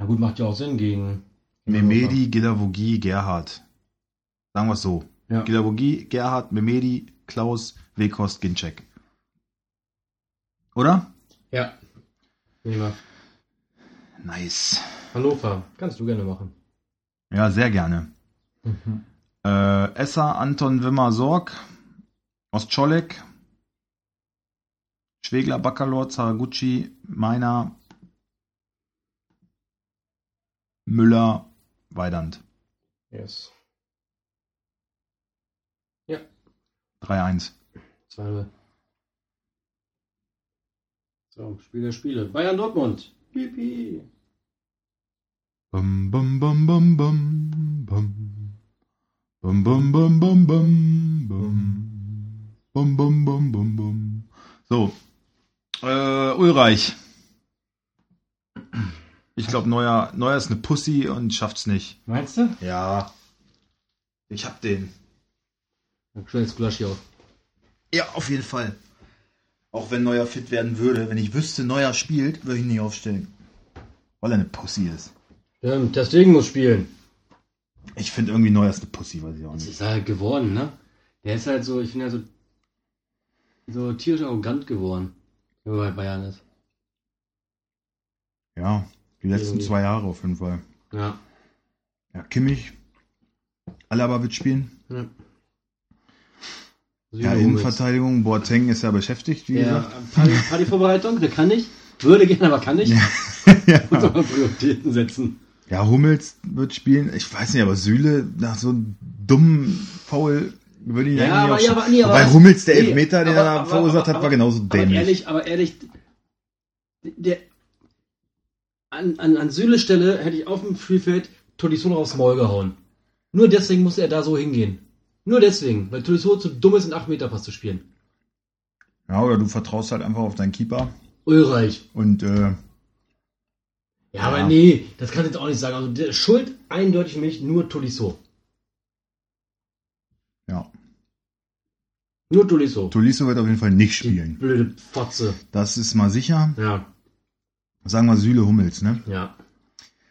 [SPEAKER 2] Ja gut, macht ja auch Sinn gegen.
[SPEAKER 1] Memedi, Gilavogie, Gerhardt. Sagen wir es so.
[SPEAKER 2] Ja.
[SPEAKER 1] Gilavogie, Gerhardt, Memedi, Klaus, Weghorst, Ginczek. Oder?
[SPEAKER 2] Ja. Nehmen.
[SPEAKER 1] Nice.
[SPEAKER 2] Hannover. Kannst du gerne machen.
[SPEAKER 1] Ja, sehr gerne.
[SPEAKER 2] Mhm.
[SPEAKER 1] Äh, Esser, Anton Wimmer, Sorg, Ostscholek, Schwegler, Baccalor, Zaraguchi, Meiner, Müller, Weidand.
[SPEAKER 2] Yes.
[SPEAKER 1] 3-1.
[SPEAKER 2] 2-0. So, Spiele, Spiele. Bayern Dortmund. Pipi.
[SPEAKER 1] Bum, bum, bum, bum, bum, bum. Bum, bum, bum, bum, bum, bum. Bum, bum, bum, bum, bum. So. Äh, Ulreich. Ich glaube, Neuer, Neuer ist eine Pussy und schafft's nicht.
[SPEAKER 2] Meinst du?
[SPEAKER 1] Ja. Ich hab den.
[SPEAKER 2] Jetzt Gulaschi auf.
[SPEAKER 1] Ja, auf jeden Fall. Auch wenn Neuer fit werden würde, wenn ich wüsste, Neuer spielt, würde ich ihn nicht aufstellen. Weil er eine Pussy ist.
[SPEAKER 2] Stimmt, deswegen muss spielen.
[SPEAKER 1] Ich finde irgendwie Neuer ist eine Pussy, weiß ich auch
[SPEAKER 2] Das
[SPEAKER 1] nicht.
[SPEAKER 2] ist halt geworden, ne? Der ist halt so, ich finde ja so, so tierisch arrogant geworden, bei Bayern ist.
[SPEAKER 1] Ja, die letzten
[SPEAKER 2] Irgendwie.
[SPEAKER 1] zwei Jahre auf jeden Fall.
[SPEAKER 2] Ja.
[SPEAKER 1] Ja, Kimmich. Alaba wird spielen.
[SPEAKER 2] Ja,
[SPEAKER 1] Ja, Innenverteidigung. Boateng ist ja beschäftigt, wie
[SPEAKER 2] Ja,
[SPEAKER 1] gesagt.
[SPEAKER 2] Party, Partyvorbereitung, der kann nicht. Würde gerne, aber kann nicht.
[SPEAKER 1] ja.
[SPEAKER 2] Muss aber Prioritäten setzen.
[SPEAKER 1] ja, Hummels wird spielen. Ich weiß nicht, aber Süle nach so einem dummen Foul würde ich
[SPEAKER 2] Ja, aber-
[SPEAKER 1] auch
[SPEAKER 2] ja, aber- nee, aber
[SPEAKER 1] Wobei Hummels, der
[SPEAKER 2] nee,
[SPEAKER 1] Elfmeter, den
[SPEAKER 2] aber-
[SPEAKER 1] er da
[SPEAKER 2] aber-
[SPEAKER 1] verursacht
[SPEAKER 2] aber-
[SPEAKER 1] hat, war genauso
[SPEAKER 2] Aber
[SPEAKER 1] dämlich.
[SPEAKER 2] ehrlich, aber ehrlich, der, an, an, an Süle Stelle hätte ich auf dem Spielfeld Tolisso noch aufs Maul gehauen. Nur deswegen musste er da so hingehen. Nur deswegen, weil Tolisso zu dumm ist, einen 8-Meter-Pass zu spielen.
[SPEAKER 1] Ja, oder du vertraust halt einfach auf deinen Keeper
[SPEAKER 2] Ulreich.
[SPEAKER 1] und äh,
[SPEAKER 2] Ja,
[SPEAKER 1] Ja.
[SPEAKER 2] aber nee, das kann ich jetzt auch nicht sagen. Also der Schuld eindeutig für mich nur Tolisso.
[SPEAKER 1] ja.
[SPEAKER 2] Nur Tolisso.
[SPEAKER 1] Tolisso wird auf jeden Fall nicht
[SPEAKER 2] Die
[SPEAKER 1] spielen.
[SPEAKER 2] blöde Fotze.
[SPEAKER 1] Das ist mal sicher.
[SPEAKER 2] Ja,
[SPEAKER 1] Sagen wir Süle Hummels, ne?
[SPEAKER 2] ja.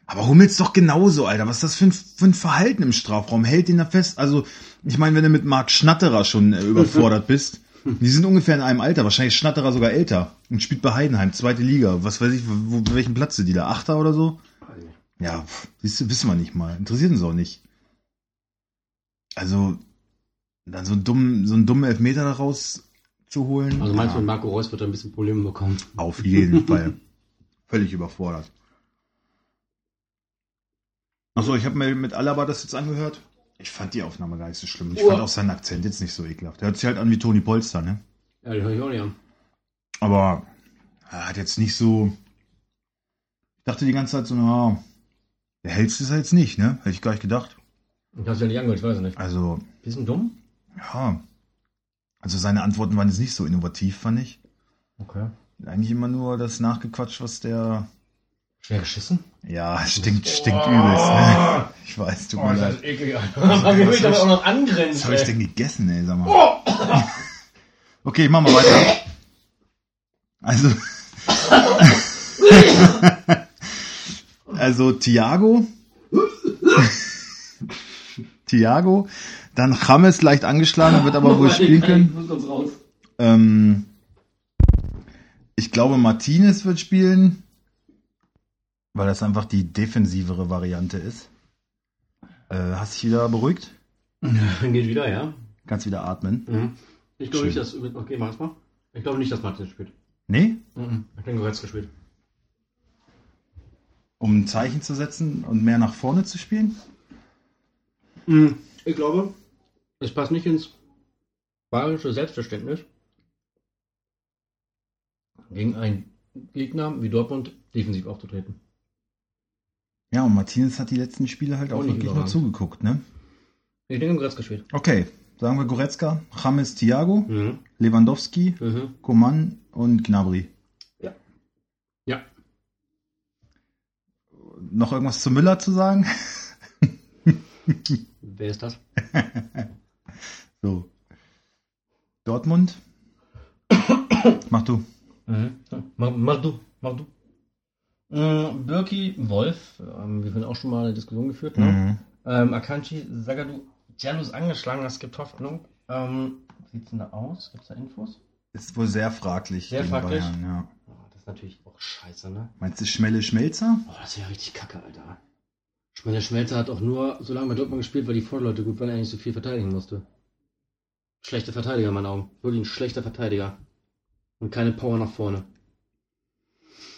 [SPEAKER 1] Aber Hummels doch genauso, Alter. Was ist das für ein, für ein Verhalten im Strafraum? Hält ihn da fest? Also, ich meine, wenn du mit Marc Schnatterer schon äh, überfordert bist, die sind ungefähr in einem Alter, wahrscheinlich ist Schnatterer sogar älter und spielt bei Heidenheim, zweite Liga. Was weiß ich, wo, welchen Platz sind die da? Achter oder so? Ja, pff, wissen wir nicht mal. Interessiert uns auch nicht. Also, dann so einen dummen, so einen dummen Elfmeter daraus zu holen.
[SPEAKER 2] Also meinst
[SPEAKER 1] ja,
[SPEAKER 2] du, Marco Reus wird da ein bisschen Probleme bekommen?
[SPEAKER 1] Auf jeden Fall. Völlig überfordert. Achso, ich habe mir mit Alaba das jetzt angehört. Ich fand die Aufnahme gar nicht so schlimm. Ich
[SPEAKER 2] Uah.
[SPEAKER 1] fand auch seinen Akzent jetzt nicht so ekelhaft. Der hört sich halt an wie Toni Polster, ne?
[SPEAKER 2] Ja, die höre ich auch nicht an.
[SPEAKER 1] Aber er hat jetzt nicht so. Ich dachte die ganze Zeit so, na, der hellste ist er jetzt nicht, ne? Hätte ich gar nicht gedacht.
[SPEAKER 2] Ich hab's ja nicht angehört, ich weiß es nicht.
[SPEAKER 1] Also,
[SPEAKER 2] Bisschen dumm?
[SPEAKER 1] Ja. Also seine Antworten waren jetzt nicht so innovativ, fand ich.
[SPEAKER 2] Okay.
[SPEAKER 1] Eigentlich immer nur das nachgequatscht, was der.
[SPEAKER 2] Schwer geschissen?
[SPEAKER 1] Ja, stinkt, stinkt übelst, ne? Ich weiß, tut mir leid.
[SPEAKER 2] eklig, wie will ich
[SPEAKER 1] hab
[SPEAKER 2] damit
[SPEAKER 1] ich-
[SPEAKER 2] auch noch angrenzen?
[SPEAKER 1] Was habe ich denn gegessen, ey, sag mal. Okay, ich mach mal weiter. Also. also Thiago. Thiago. Dann James leicht angeschlagen, wird aber wohl spielen können. Ähm, ich glaube, Martinez wird spielen, weil das einfach die defensivere Variante ist. Äh, hast dich wieder beruhigt?
[SPEAKER 2] Geht wieder, ja?
[SPEAKER 1] Kannst wieder atmen.
[SPEAKER 2] Mhm. Ich glaube nicht, dass. Okay, mach mal. Ich glaube nicht, dass Martin spielt.
[SPEAKER 1] Nee?
[SPEAKER 2] Mhm. Ich denke, Goretzka spielt.
[SPEAKER 1] Um ein Zeichen zu setzen und mehr nach vorne zu spielen?
[SPEAKER 2] Mhm. Ich glaube, es passt nicht ins bayerische Selbstverständnis, gegen einen Gegner wie Dortmund defensiv aufzutreten.
[SPEAKER 1] Ja, und Martinez hat die letzten Spiele halt auch
[SPEAKER 2] Auch nicht
[SPEAKER 1] wirklich nur
[SPEAKER 2] überragend.
[SPEAKER 1] zugeguckt, ne?
[SPEAKER 2] Ich denke, Goretzka spielt.
[SPEAKER 1] Okay, sagen wir Goretzka, James Thiago,
[SPEAKER 2] Mhm.
[SPEAKER 1] Lewandowski,
[SPEAKER 2] Mhm.
[SPEAKER 1] Coman und Gnabry.
[SPEAKER 2] Ja. Ja.
[SPEAKER 1] Noch irgendwas zu Müller zu sagen?
[SPEAKER 2] Wer ist das?
[SPEAKER 1] So. Dortmund? Mach du.
[SPEAKER 2] Mhm. Mach, mach du, mach du. Mhm, Birki, Wolf, ähm, wir haben auch schon mal eine Diskussion geführt, ne?
[SPEAKER 1] Mhm.
[SPEAKER 2] Ähm, Akanji, Sagadu, Janus angeschlagen, es gibt Hoffnung. Ähm, wie sieht's denn da aus? Gibt's da Infos?
[SPEAKER 1] Ist wohl sehr fraglich.
[SPEAKER 2] Sehr fraglich?
[SPEAKER 1] Bayern, ja.
[SPEAKER 2] Oh, das ist natürlich auch scheiße, ne?
[SPEAKER 1] Meinst du Schmelle Schmelzer?
[SPEAKER 2] Oh, das wäre richtig kacke, Alter. Ich meine, der Schmelzer hat auch nur so lange bei Dortmund gespielt, weil die Vorderleute gut waren, er nicht so viel verteidigen musste. Schlechter Verteidiger in meinen Augen. Wirklich ein schlechter Verteidiger. Und keine Power nach vorne.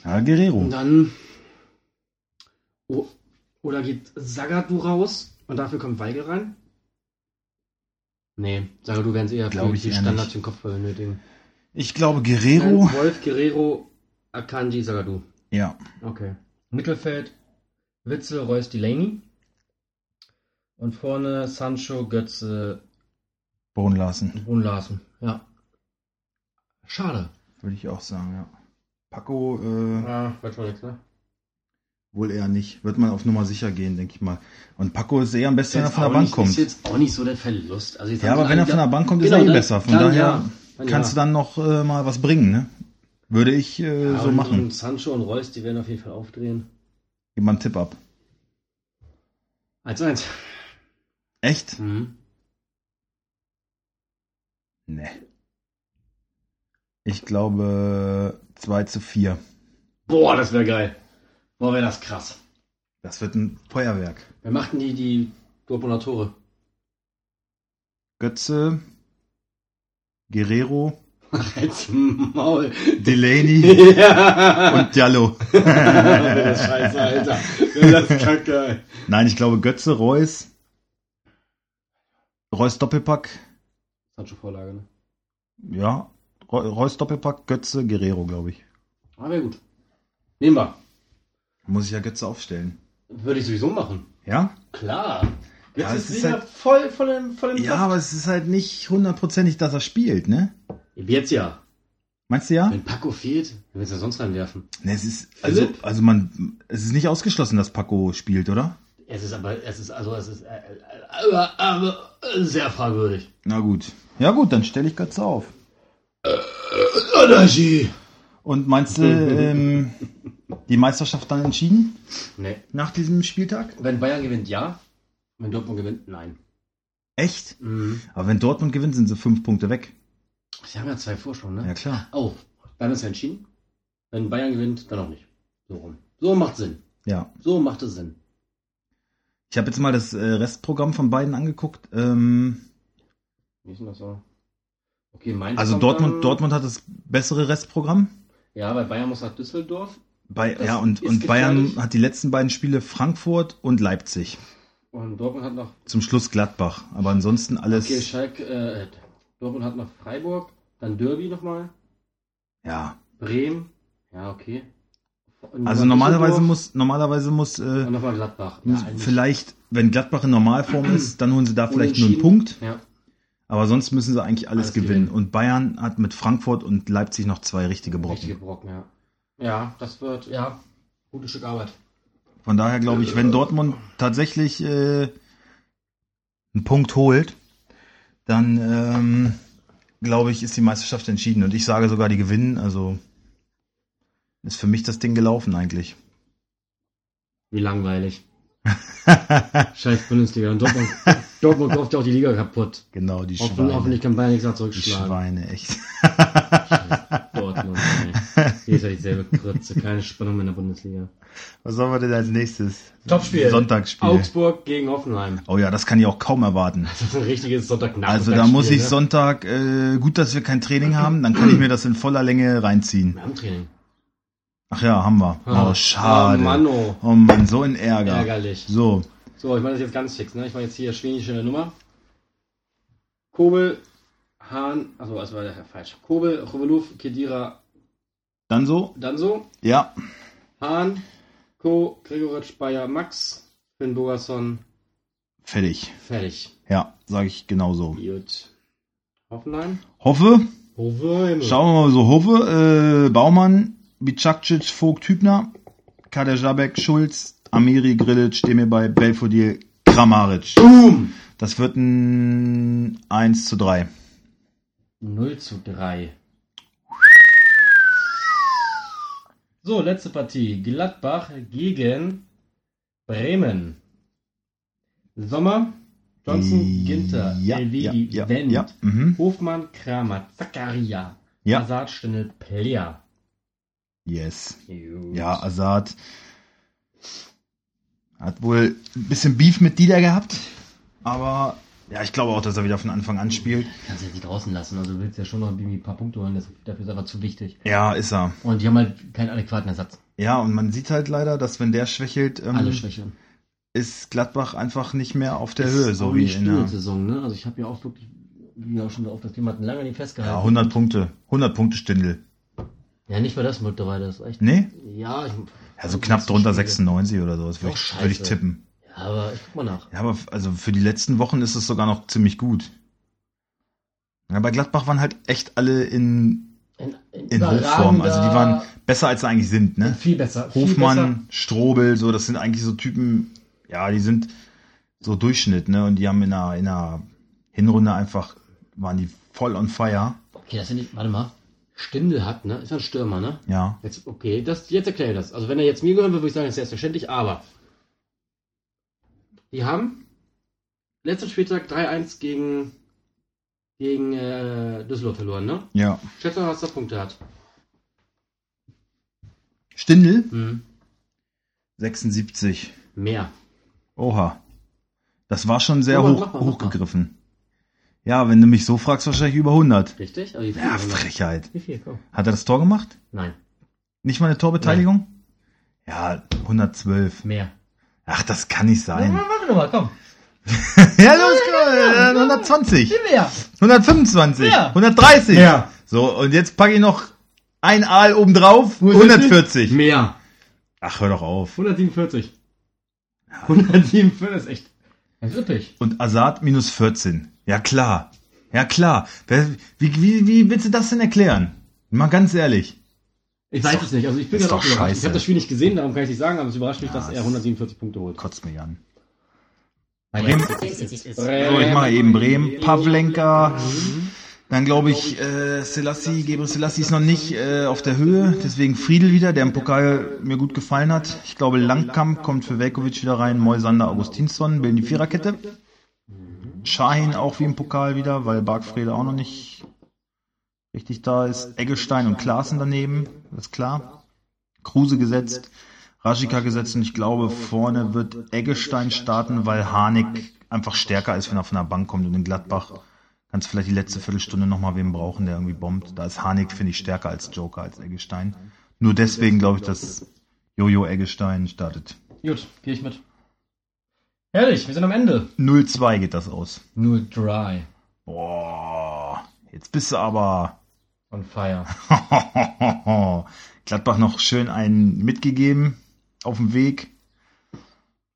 [SPEAKER 1] Ja, Guerrero.
[SPEAKER 2] Und dann. Oh, oder geht Sagadu raus und dafür kommt Weigel rein? Nee, Sagadu werden sie eher für
[SPEAKER 1] ich
[SPEAKER 2] die Standards im Kopf benötigen.
[SPEAKER 1] Ich glaube Guerrero.
[SPEAKER 2] Wolf, Guerrero, Akanji, Sagadu.
[SPEAKER 1] Ja.
[SPEAKER 2] Okay. Mittelfeld, Witzel, Reus, Delaney. Und vorne Sancho, Götze,
[SPEAKER 1] Bohnen lassen.
[SPEAKER 2] Brun Larsen. Ja. Schade.
[SPEAKER 1] Würde ich auch sagen, ja. Paco, äh,
[SPEAKER 2] Ja, wird schon nichts, ne?
[SPEAKER 1] wohl eher nicht. Wird man auf Nummer sicher gehen, denke ich mal. Und Paco ist eher am besten, wenn er von der Bank
[SPEAKER 2] nicht,
[SPEAKER 1] kommt.
[SPEAKER 2] Ist jetzt auch nicht so der Verlust. Also
[SPEAKER 1] Ja, aber wenn er von der Bank kommt,
[SPEAKER 2] Genau,
[SPEAKER 1] ist er eh
[SPEAKER 2] dann-
[SPEAKER 1] besser. Von daher
[SPEAKER 2] ja.
[SPEAKER 1] Kannst
[SPEAKER 2] ja.
[SPEAKER 1] du dann noch äh, mal was bringen, ne? Würde ich äh,
[SPEAKER 2] Ja,
[SPEAKER 1] so
[SPEAKER 2] und,
[SPEAKER 1] machen.
[SPEAKER 2] Und Sancho und Reus, die werden auf jeden Fall aufdrehen.
[SPEAKER 1] Gib mal einen Tipp ab.
[SPEAKER 2] 1-1.
[SPEAKER 1] Echt?
[SPEAKER 2] Mhm.
[SPEAKER 1] Nee. Ich glaube 2 zu 4.
[SPEAKER 2] Boah, das wäre geil. Boah, wäre das krass.
[SPEAKER 1] Das wird ein Feuerwerk.
[SPEAKER 2] Wer macht denn die, die Dortmunder Tore?
[SPEAKER 1] Götze, Guerrero,
[SPEAKER 2] Jetzt Maul.
[SPEAKER 1] Delaney
[SPEAKER 2] ja.
[SPEAKER 1] und Diallo.
[SPEAKER 2] Das scheiße, Alter. Das kacke.
[SPEAKER 1] Nein, ich glaube Götze, Reus, Reus Doppelpack,
[SPEAKER 2] Sancho-Vorlage, ne?
[SPEAKER 1] ja, Re- Reus Doppelpack, Götze, Guerrero, glaube ich.
[SPEAKER 2] Ah, wäre gut. Nehmen wir.
[SPEAKER 1] Muss ich ja Götze aufstellen.
[SPEAKER 2] Würde ich sowieso machen.
[SPEAKER 1] Ja?
[SPEAKER 2] Klar. Jetzt
[SPEAKER 1] Ja,
[SPEAKER 2] ist
[SPEAKER 1] ist
[SPEAKER 2] wieder
[SPEAKER 1] halt-
[SPEAKER 2] voll, voll im, voll im
[SPEAKER 1] Ja,
[SPEAKER 2] Saft.
[SPEAKER 1] aber es ist halt nicht hundertprozentig, dass er spielt, ne?
[SPEAKER 2] Jetzt ja.
[SPEAKER 1] Meinst du ja?
[SPEAKER 2] Wenn Paco fehlt, dann willst du sonst reinwerfen.
[SPEAKER 1] Ne, es ist, also,
[SPEAKER 2] Philipp?
[SPEAKER 1] also man, es ist nicht ausgeschlossen, dass Paco spielt, oder?
[SPEAKER 2] Es ist aber, es ist, also, es ist, äh, äh, aber, äh, sehr fragwürdig.
[SPEAKER 1] Na gut. Ja gut, dann stelle ich Götze auf.
[SPEAKER 2] Energie!
[SPEAKER 1] Und meinst du, ähm, die Meisterschaft dann entschieden
[SPEAKER 2] Nee.
[SPEAKER 1] nach diesem Spieltag?
[SPEAKER 2] Wenn Bayern gewinnt, ja. Wenn Dortmund gewinnt, nein.
[SPEAKER 1] Echt?
[SPEAKER 2] Mhm.
[SPEAKER 1] Aber wenn Dortmund gewinnt, sind sie fünf Punkte weg.
[SPEAKER 2] Sie haben ja zwei Vorsprung, ne?
[SPEAKER 1] Ja klar.
[SPEAKER 2] Oh, dann ist ja entschieden. Wenn Bayern gewinnt, dann auch nicht. So rum. So macht Sinn.
[SPEAKER 1] Ja.
[SPEAKER 2] So macht es Sinn.
[SPEAKER 1] Ich habe jetzt mal das äh, Restprogramm von beiden angeguckt. Ähm,
[SPEAKER 2] Wie ist denn das so? Okay, Mainz
[SPEAKER 1] also Dortmund,
[SPEAKER 2] dann-
[SPEAKER 1] Dortmund hat das bessere Restprogramm.
[SPEAKER 2] Ja, bei Bayern muss nach Düsseldorf.
[SPEAKER 1] Bei,
[SPEAKER 2] Das
[SPEAKER 1] ja, und, und Bayern hat die letzten beiden Spiele Frankfurt und Leipzig.
[SPEAKER 2] Und Dortmund hat noch.
[SPEAKER 1] Zum Schluss Gladbach. Aber ansonsten alles.
[SPEAKER 2] Okay, Schalke, äh, Dortmund hat noch Freiburg, dann Derby nochmal,
[SPEAKER 1] ja.
[SPEAKER 2] Bremen. Ja, okay. Und
[SPEAKER 1] Also normalerweise muss, normalerweise muss, äh,
[SPEAKER 2] nochmal Gladbach. eigentlich-
[SPEAKER 1] vielleicht, wenn Gladbach in Normalform ist, dann holen sie da vielleicht nur einen. Punkt.
[SPEAKER 2] Ja.
[SPEAKER 1] Aber sonst müssen sie eigentlich alles,
[SPEAKER 2] Alles
[SPEAKER 1] gewinnen.
[SPEAKER 2] gewinnen.
[SPEAKER 1] Und Bayern hat mit Frankfurt und Leipzig noch zwei richtige Brocken.
[SPEAKER 2] Richtige Brocken, ja. Ja, das wird, ja, gutes Stück Arbeit.
[SPEAKER 1] Von daher glaube ich, wenn Dortmund tatsächlich äh, einen Punkt holt, dann ähm, glaube ich, ist die Meisterschaft entschieden. Und ich sage sogar, die gewinnen. Also ist für mich das Ding gelaufen eigentlich.
[SPEAKER 2] Wie langweilig. Scheiß Bundesliga. Und Dortmund, Dortmund kauft ja auch die Liga kaputt.
[SPEAKER 1] genau, die
[SPEAKER 2] Hoffen,
[SPEAKER 1] Schweine.
[SPEAKER 2] hoffentlich kann Bayern nichts mehr
[SPEAKER 1] Die
[SPEAKER 2] zurückschlagen.
[SPEAKER 1] Schweine, echt.
[SPEAKER 2] Scheiß Dortmund, ey. Hier ist ja dieselbe Krütze. Keine Spannung mehr in der Bundesliga.
[SPEAKER 1] Was sollen wir denn als nächstes?
[SPEAKER 2] Topspiel.
[SPEAKER 1] Sonntagsspiel.
[SPEAKER 2] Augsburg gegen Hoffenheim.
[SPEAKER 1] Oh ja, das kann ich auch kaum erwarten.
[SPEAKER 2] Das ist ein richtiges Sonntagnacht.
[SPEAKER 1] Also da muss ich Sonntag, äh, gut, dass wir kein Training haben, dann kann ich mir das in voller Länge reinziehen.
[SPEAKER 2] Wir haben Training.
[SPEAKER 1] Ach ja, haben wir.
[SPEAKER 2] Ah.
[SPEAKER 1] Oh, schade.
[SPEAKER 2] Oh Mann, oh.
[SPEAKER 1] Oh Mann, so ein Ärger.
[SPEAKER 2] Ärgerlich.
[SPEAKER 1] So,
[SPEAKER 2] So, ich mache das jetzt ganz fix. Ne? Ich mache jetzt hier schwedische Nummer. Kobel, Hahn, also das war der falsch. Kobel, Choveluf, Kedira,
[SPEAKER 1] dann so?
[SPEAKER 2] Danso,
[SPEAKER 1] Ja.
[SPEAKER 2] Hahn, Co, Gregoritsch, Bayer, Max, Finn Bogerson,
[SPEAKER 1] Fertig.
[SPEAKER 2] fertig.
[SPEAKER 1] Ja, sage ich genauso.
[SPEAKER 2] Gut. Hoffenheim.
[SPEAKER 1] Hoffe,
[SPEAKER 2] Hoffenheim.
[SPEAKER 1] schauen wir mal so, Hoffe, äh, Baumann, Bicakcic, Vogt, Hübner, Kader Jabek, Schulz, Amiri, Grilic, Demirbay, Belfodil, Kramaric.
[SPEAKER 2] Boom!
[SPEAKER 1] Das wird ein 1 zu 3.
[SPEAKER 2] 0 zu 3. So, letzte Partie. Gladbach gegen Bremen. Sommer, Johnson, Ginter,
[SPEAKER 1] ja,
[SPEAKER 2] Elvedi,
[SPEAKER 1] ja, ja,
[SPEAKER 2] Wendt,
[SPEAKER 1] ja, mhm.
[SPEAKER 2] Hofmann, Kramer, Zakaria,
[SPEAKER 1] Ja.
[SPEAKER 2] Hazard, Stindl, Player.
[SPEAKER 1] Yes.
[SPEAKER 2] Gut.
[SPEAKER 1] Ja, Assad hat wohl ein bisschen Beef mit Dieter gehabt, aber ja, ich glaube auch, dass er wieder von Anfang an spielt.
[SPEAKER 2] Kannst du jetzt nicht draußen lassen. Also du willst ja schon noch irgendwie ein paar Punkte holen. Das, dafür ist einfach zu wichtig.
[SPEAKER 1] Ja, ist er.
[SPEAKER 2] Und die haben halt keinen adäquaten Ersatz.
[SPEAKER 1] Ja, und man sieht halt leider, dass wenn der schwächelt, ähm,
[SPEAKER 2] Alle Schwäche.
[SPEAKER 1] ist Gladbach einfach nicht mehr auf der
[SPEAKER 2] Ist
[SPEAKER 1] Höhe, so wie in der,
[SPEAKER 2] Saison, ne? Also ich habe ja auch wirklich, wie auch schon auf das Thema hatten, lange nicht festgehalten.
[SPEAKER 1] ja, 100 Punkte, 100 Punkte Stindel.
[SPEAKER 2] Ja, nicht mal das mittlerweile, das ist echt.
[SPEAKER 1] Nee?
[SPEAKER 2] Ja, ich,
[SPEAKER 1] Ja, so knapp drunter
[SPEAKER 2] Spiele.
[SPEAKER 1] 96 oder so, das würde ich, würd ich tippen.
[SPEAKER 2] Ja, aber ich guck mal nach.
[SPEAKER 1] Ja, aber also für die letzten Wochen ist es sogar noch ziemlich gut. Ja, bei Gladbach waren halt echt alle in,
[SPEAKER 2] In, in,
[SPEAKER 1] in Hochform. Also die waren besser, als sie eigentlich sind, ne?
[SPEAKER 2] viel besser. Viel
[SPEAKER 1] Hofmann, Strobel, so, das sind eigentlich so Typen, ja, die sind so Durchschnitt, ne? Und die haben in einer, in einer Hinrunde einfach, waren die voll on fire.
[SPEAKER 2] Besser. Okay, das sind nicht, warte mal. Stindel hat, ne? Ist ja ein Stürmer, ne?
[SPEAKER 1] Ja.
[SPEAKER 2] Jetzt, okay, das, jetzt erkläre ich das. Also wenn er jetzt mir gehören würde, würde ich sagen, das ist selbstverständlich, aber die haben letzten Spieltag 3-1 gegen, gegen äh, Düsseldorf verloren, ne?
[SPEAKER 1] Ja.
[SPEAKER 2] Schätze mal, was der Punkte hat.
[SPEAKER 1] Stindel?
[SPEAKER 2] Hm.
[SPEAKER 1] 76.
[SPEAKER 2] Mehr.
[SPEAKER 1] Oha. Das war schon sehr
[SPEAKER 2] mal,
[SPEAKER 1] hoch,
[SPEAKER 2] mal,
[SPEAKER 1] hochgegriffen. Ja, wenn du mich so fragst, wahrscheinlich über 100.
[SPEAKER 2] Richtig? Aber wie viel?
[SPEAKER 1] Ja, Frechheit.
[SPEAKER 2] Wie viel? Komm.
[SPEAKER 1] Hat er das Tor gemacht?
[SPEAKER 2] Nein,
[SPEAKER 1] Nicht mal eine Torbeteiligung? Ja, 112.
[SPEAKER 2] mehr.
[SPEAKER 1] Ach, das kann nicht sein.
[SPEAKER 2] Warte nochmal, komm.
[SPEAKER 1] ja, los, äh, 120.
[SPEAKER 2] Mehr.
[SPEAKER 1] 125.
[SPEAKER 2] Ja.
[SPEAKER 1] 130.
[SPEAKER 2] Ja.
[SPEAKER 1] So, und jetzt packe ich noch ein Aal obendrauf. 140.
[SPEAKER 2] Mehr.
[SPEAKER 1] Ach, hör doch auf.
[SPEAKER 2] 147. 147 ist echt. Das ist üppig.
[SPEAKER 1] Und Assad minus 14. Ja, klar. Ja, klar. Wie, wie, wie willst du das denn erklären? Mal ganz ehrlich.
[SPEAKER 2] Ich weiß
[SPEAKER 1] doch-
[SPEAKER 2] es nicht. Also ich bin
[SPEAKER 1] ist
[SPEAKER 2] gerade auch
[SPEAKER 1] doch
[SPEAKER 2] überrascht.
[SPEAKER 1] scheiße.
[SPEAKER 2] Ich habe das Spiel nicht gesehen, darum kann ich nicht sagen, aber es überrascht mich,
[SPEAKER 1] Ja,
[SPEAKER 2] dass er
[SPEAKER 1] es-
[SPEAKER 2] 147 Punkte holt.
[SPEAKER 1] Kotzt mich an.
[SPEAKER 2] Bremen.
[SPEAKER 1] So, ich mache eben Bremen. Pavlenka. Dann glaube ich, äh, Selassie, Gebre Selassie ist noch nicht äh, auf der Höhe. Deswegen Friedel wieder, der im Pokal mir gut gefallen hat. Ich glaube, Langkamp kommt für Velkovic wieder rein. Moisander, Augustinsson bilden die Viererkette. Shahin auch wie im Pokal wieder, weil Bargfrede auch noch nicht richtig da ist. Eggestein und Klaassen daneben, das ist klar. Kruse gesetzt. Rajika gesetzt und ich glaube, vorne wird Eggestein starten, weil Harnik einfach stärker ist, wenn er von der Bank kommt und in Gladbach kannst du vielleicht die letzte Viertelstunde nochmal wen brauchen, der irgendwie bombt. Da ist Harnik, finde ich, stärker als Joker, als Eggestein. Nur deswegen glaube ich, dass Jojo Eggestein startet.
[SPEAKER 2] Gut, gehe ich mit. Herrlich, wir sind am Ende.
[SPEAKER 1] 0-2 geht das aus.
[SPEAKER 2] 0-3.
[SPEAKER 1] Boah, jetzt bist du aber
[SPEAKER 2] On fire.
[SPEAKER 1] Gladbach noch schön einen mitgegeben auf dem Weg.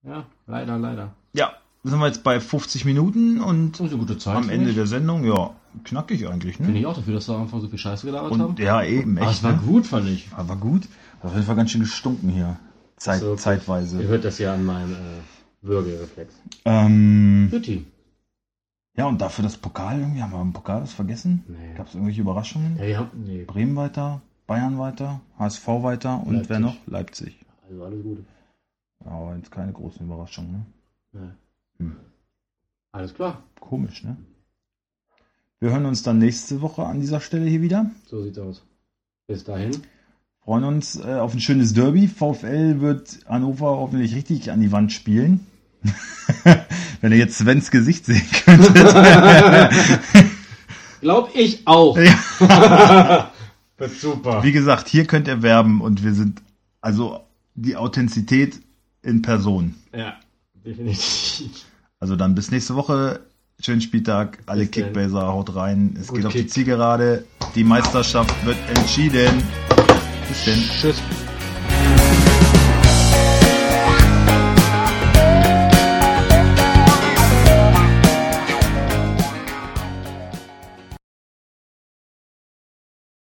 [SPEAKER 2] Ja, leider, leider.
[SPEAKER 1] Ja, sind wir jetzt bei 50 Minuten und
[SPEAKER 2] gute Zeit.
[SPEAKER 1] am
[SPEAKER 2] finde
[SPEAKER 1] Ende
[SPEAKER 2] ich.
[SPEAKER 1] der Sendung, ja, knackig eigentlich,
[SPEAKER 2] Finde
[SPEAKER 1] ne?
[SPEAKER 2] ich auch dafür, dass wir am Anfang so viel Scheiße gelabert haben.
[SPEAKER 1] Und ja, eben,
[SPEAKER 2] Aber
[SPEAKER 1] echt.
[SPEAKER 2] es war
[SPEAKER 1] ne?
[SPEAKER 2] gut, fand ich.
[SPEAKER 1] Aber war gut. Hat Auf jeden Fall ganz schön gestunken hier. Zeit,
[SPEAKER 2] So. Ihr
[SPEAKER 1] zeitweise.
[SPEAKER 2] hört das ja an meinem äh, Würgereflex.
[SPEAKER 1] Ähm,
[SPEAKER 2] Guti.
[SPEAKER 1] Ja, und dafür das Pokal irgendwie, haben wir im Pokal das vergessen?
[SPEAKER 2] Nee.
[SPEAKER 1] Gab es irgendwelche Überraschungen?
[SPEAKER 2] Ja, haben, nee,
[SPEAKER 1] Bremen weiter, Bayern weiter, HSV weiter und
[SPEAKER 2] Leipzig.
[SPEAKER 1] wer noch? Leipzig.
[SPEAKER 2] also alles Gute.
[SPEAKER 1] Ja, aber jetzt keine großen Überraschungen, ne?
[SPEAKER 2] Nee.
[SPEAKER 1] Hm.
[SPEAKER 2] Alles klar.
[SPEAKER 1] Komisch, ne? Wir hören uns dann nächste Woche an dieser Stelle hier wieder.
[SPEAKER 2] So sieht's aus. Bis dahin.
[SPEAKER 1] Freuen uns äh, auf ein schönes Derby. VfL wird Hannover hoffentlich richtig an die Wand spielen. Wenn ihr jetzt Svens Gesicht sehen könnt.
[SPEAKER 2] Glaub ich auch.
[SPEAKER 1] Ja.
[SPEAKER 2] Wird super.
[SPEAKER 1] Wie gesagt, hier könnt ihr werben und wir sind also die Authentizität in Person.
[SPEAKER 2] Ja, definitiv.
[SPEAKER 1] Also dann bis nächste Woche. Schönen Spieltag. Alle. Kickbaser haut rein. Es
[SPEAKER 2] Gut
[SPEAKER 1] geht auf die
[SPEAKER 2] Kick.
[SPEAKER 1] Zielgerade. Die Meisterschaft wird entschieden. Bis denn.
[SPEAKER 2] Tschüss.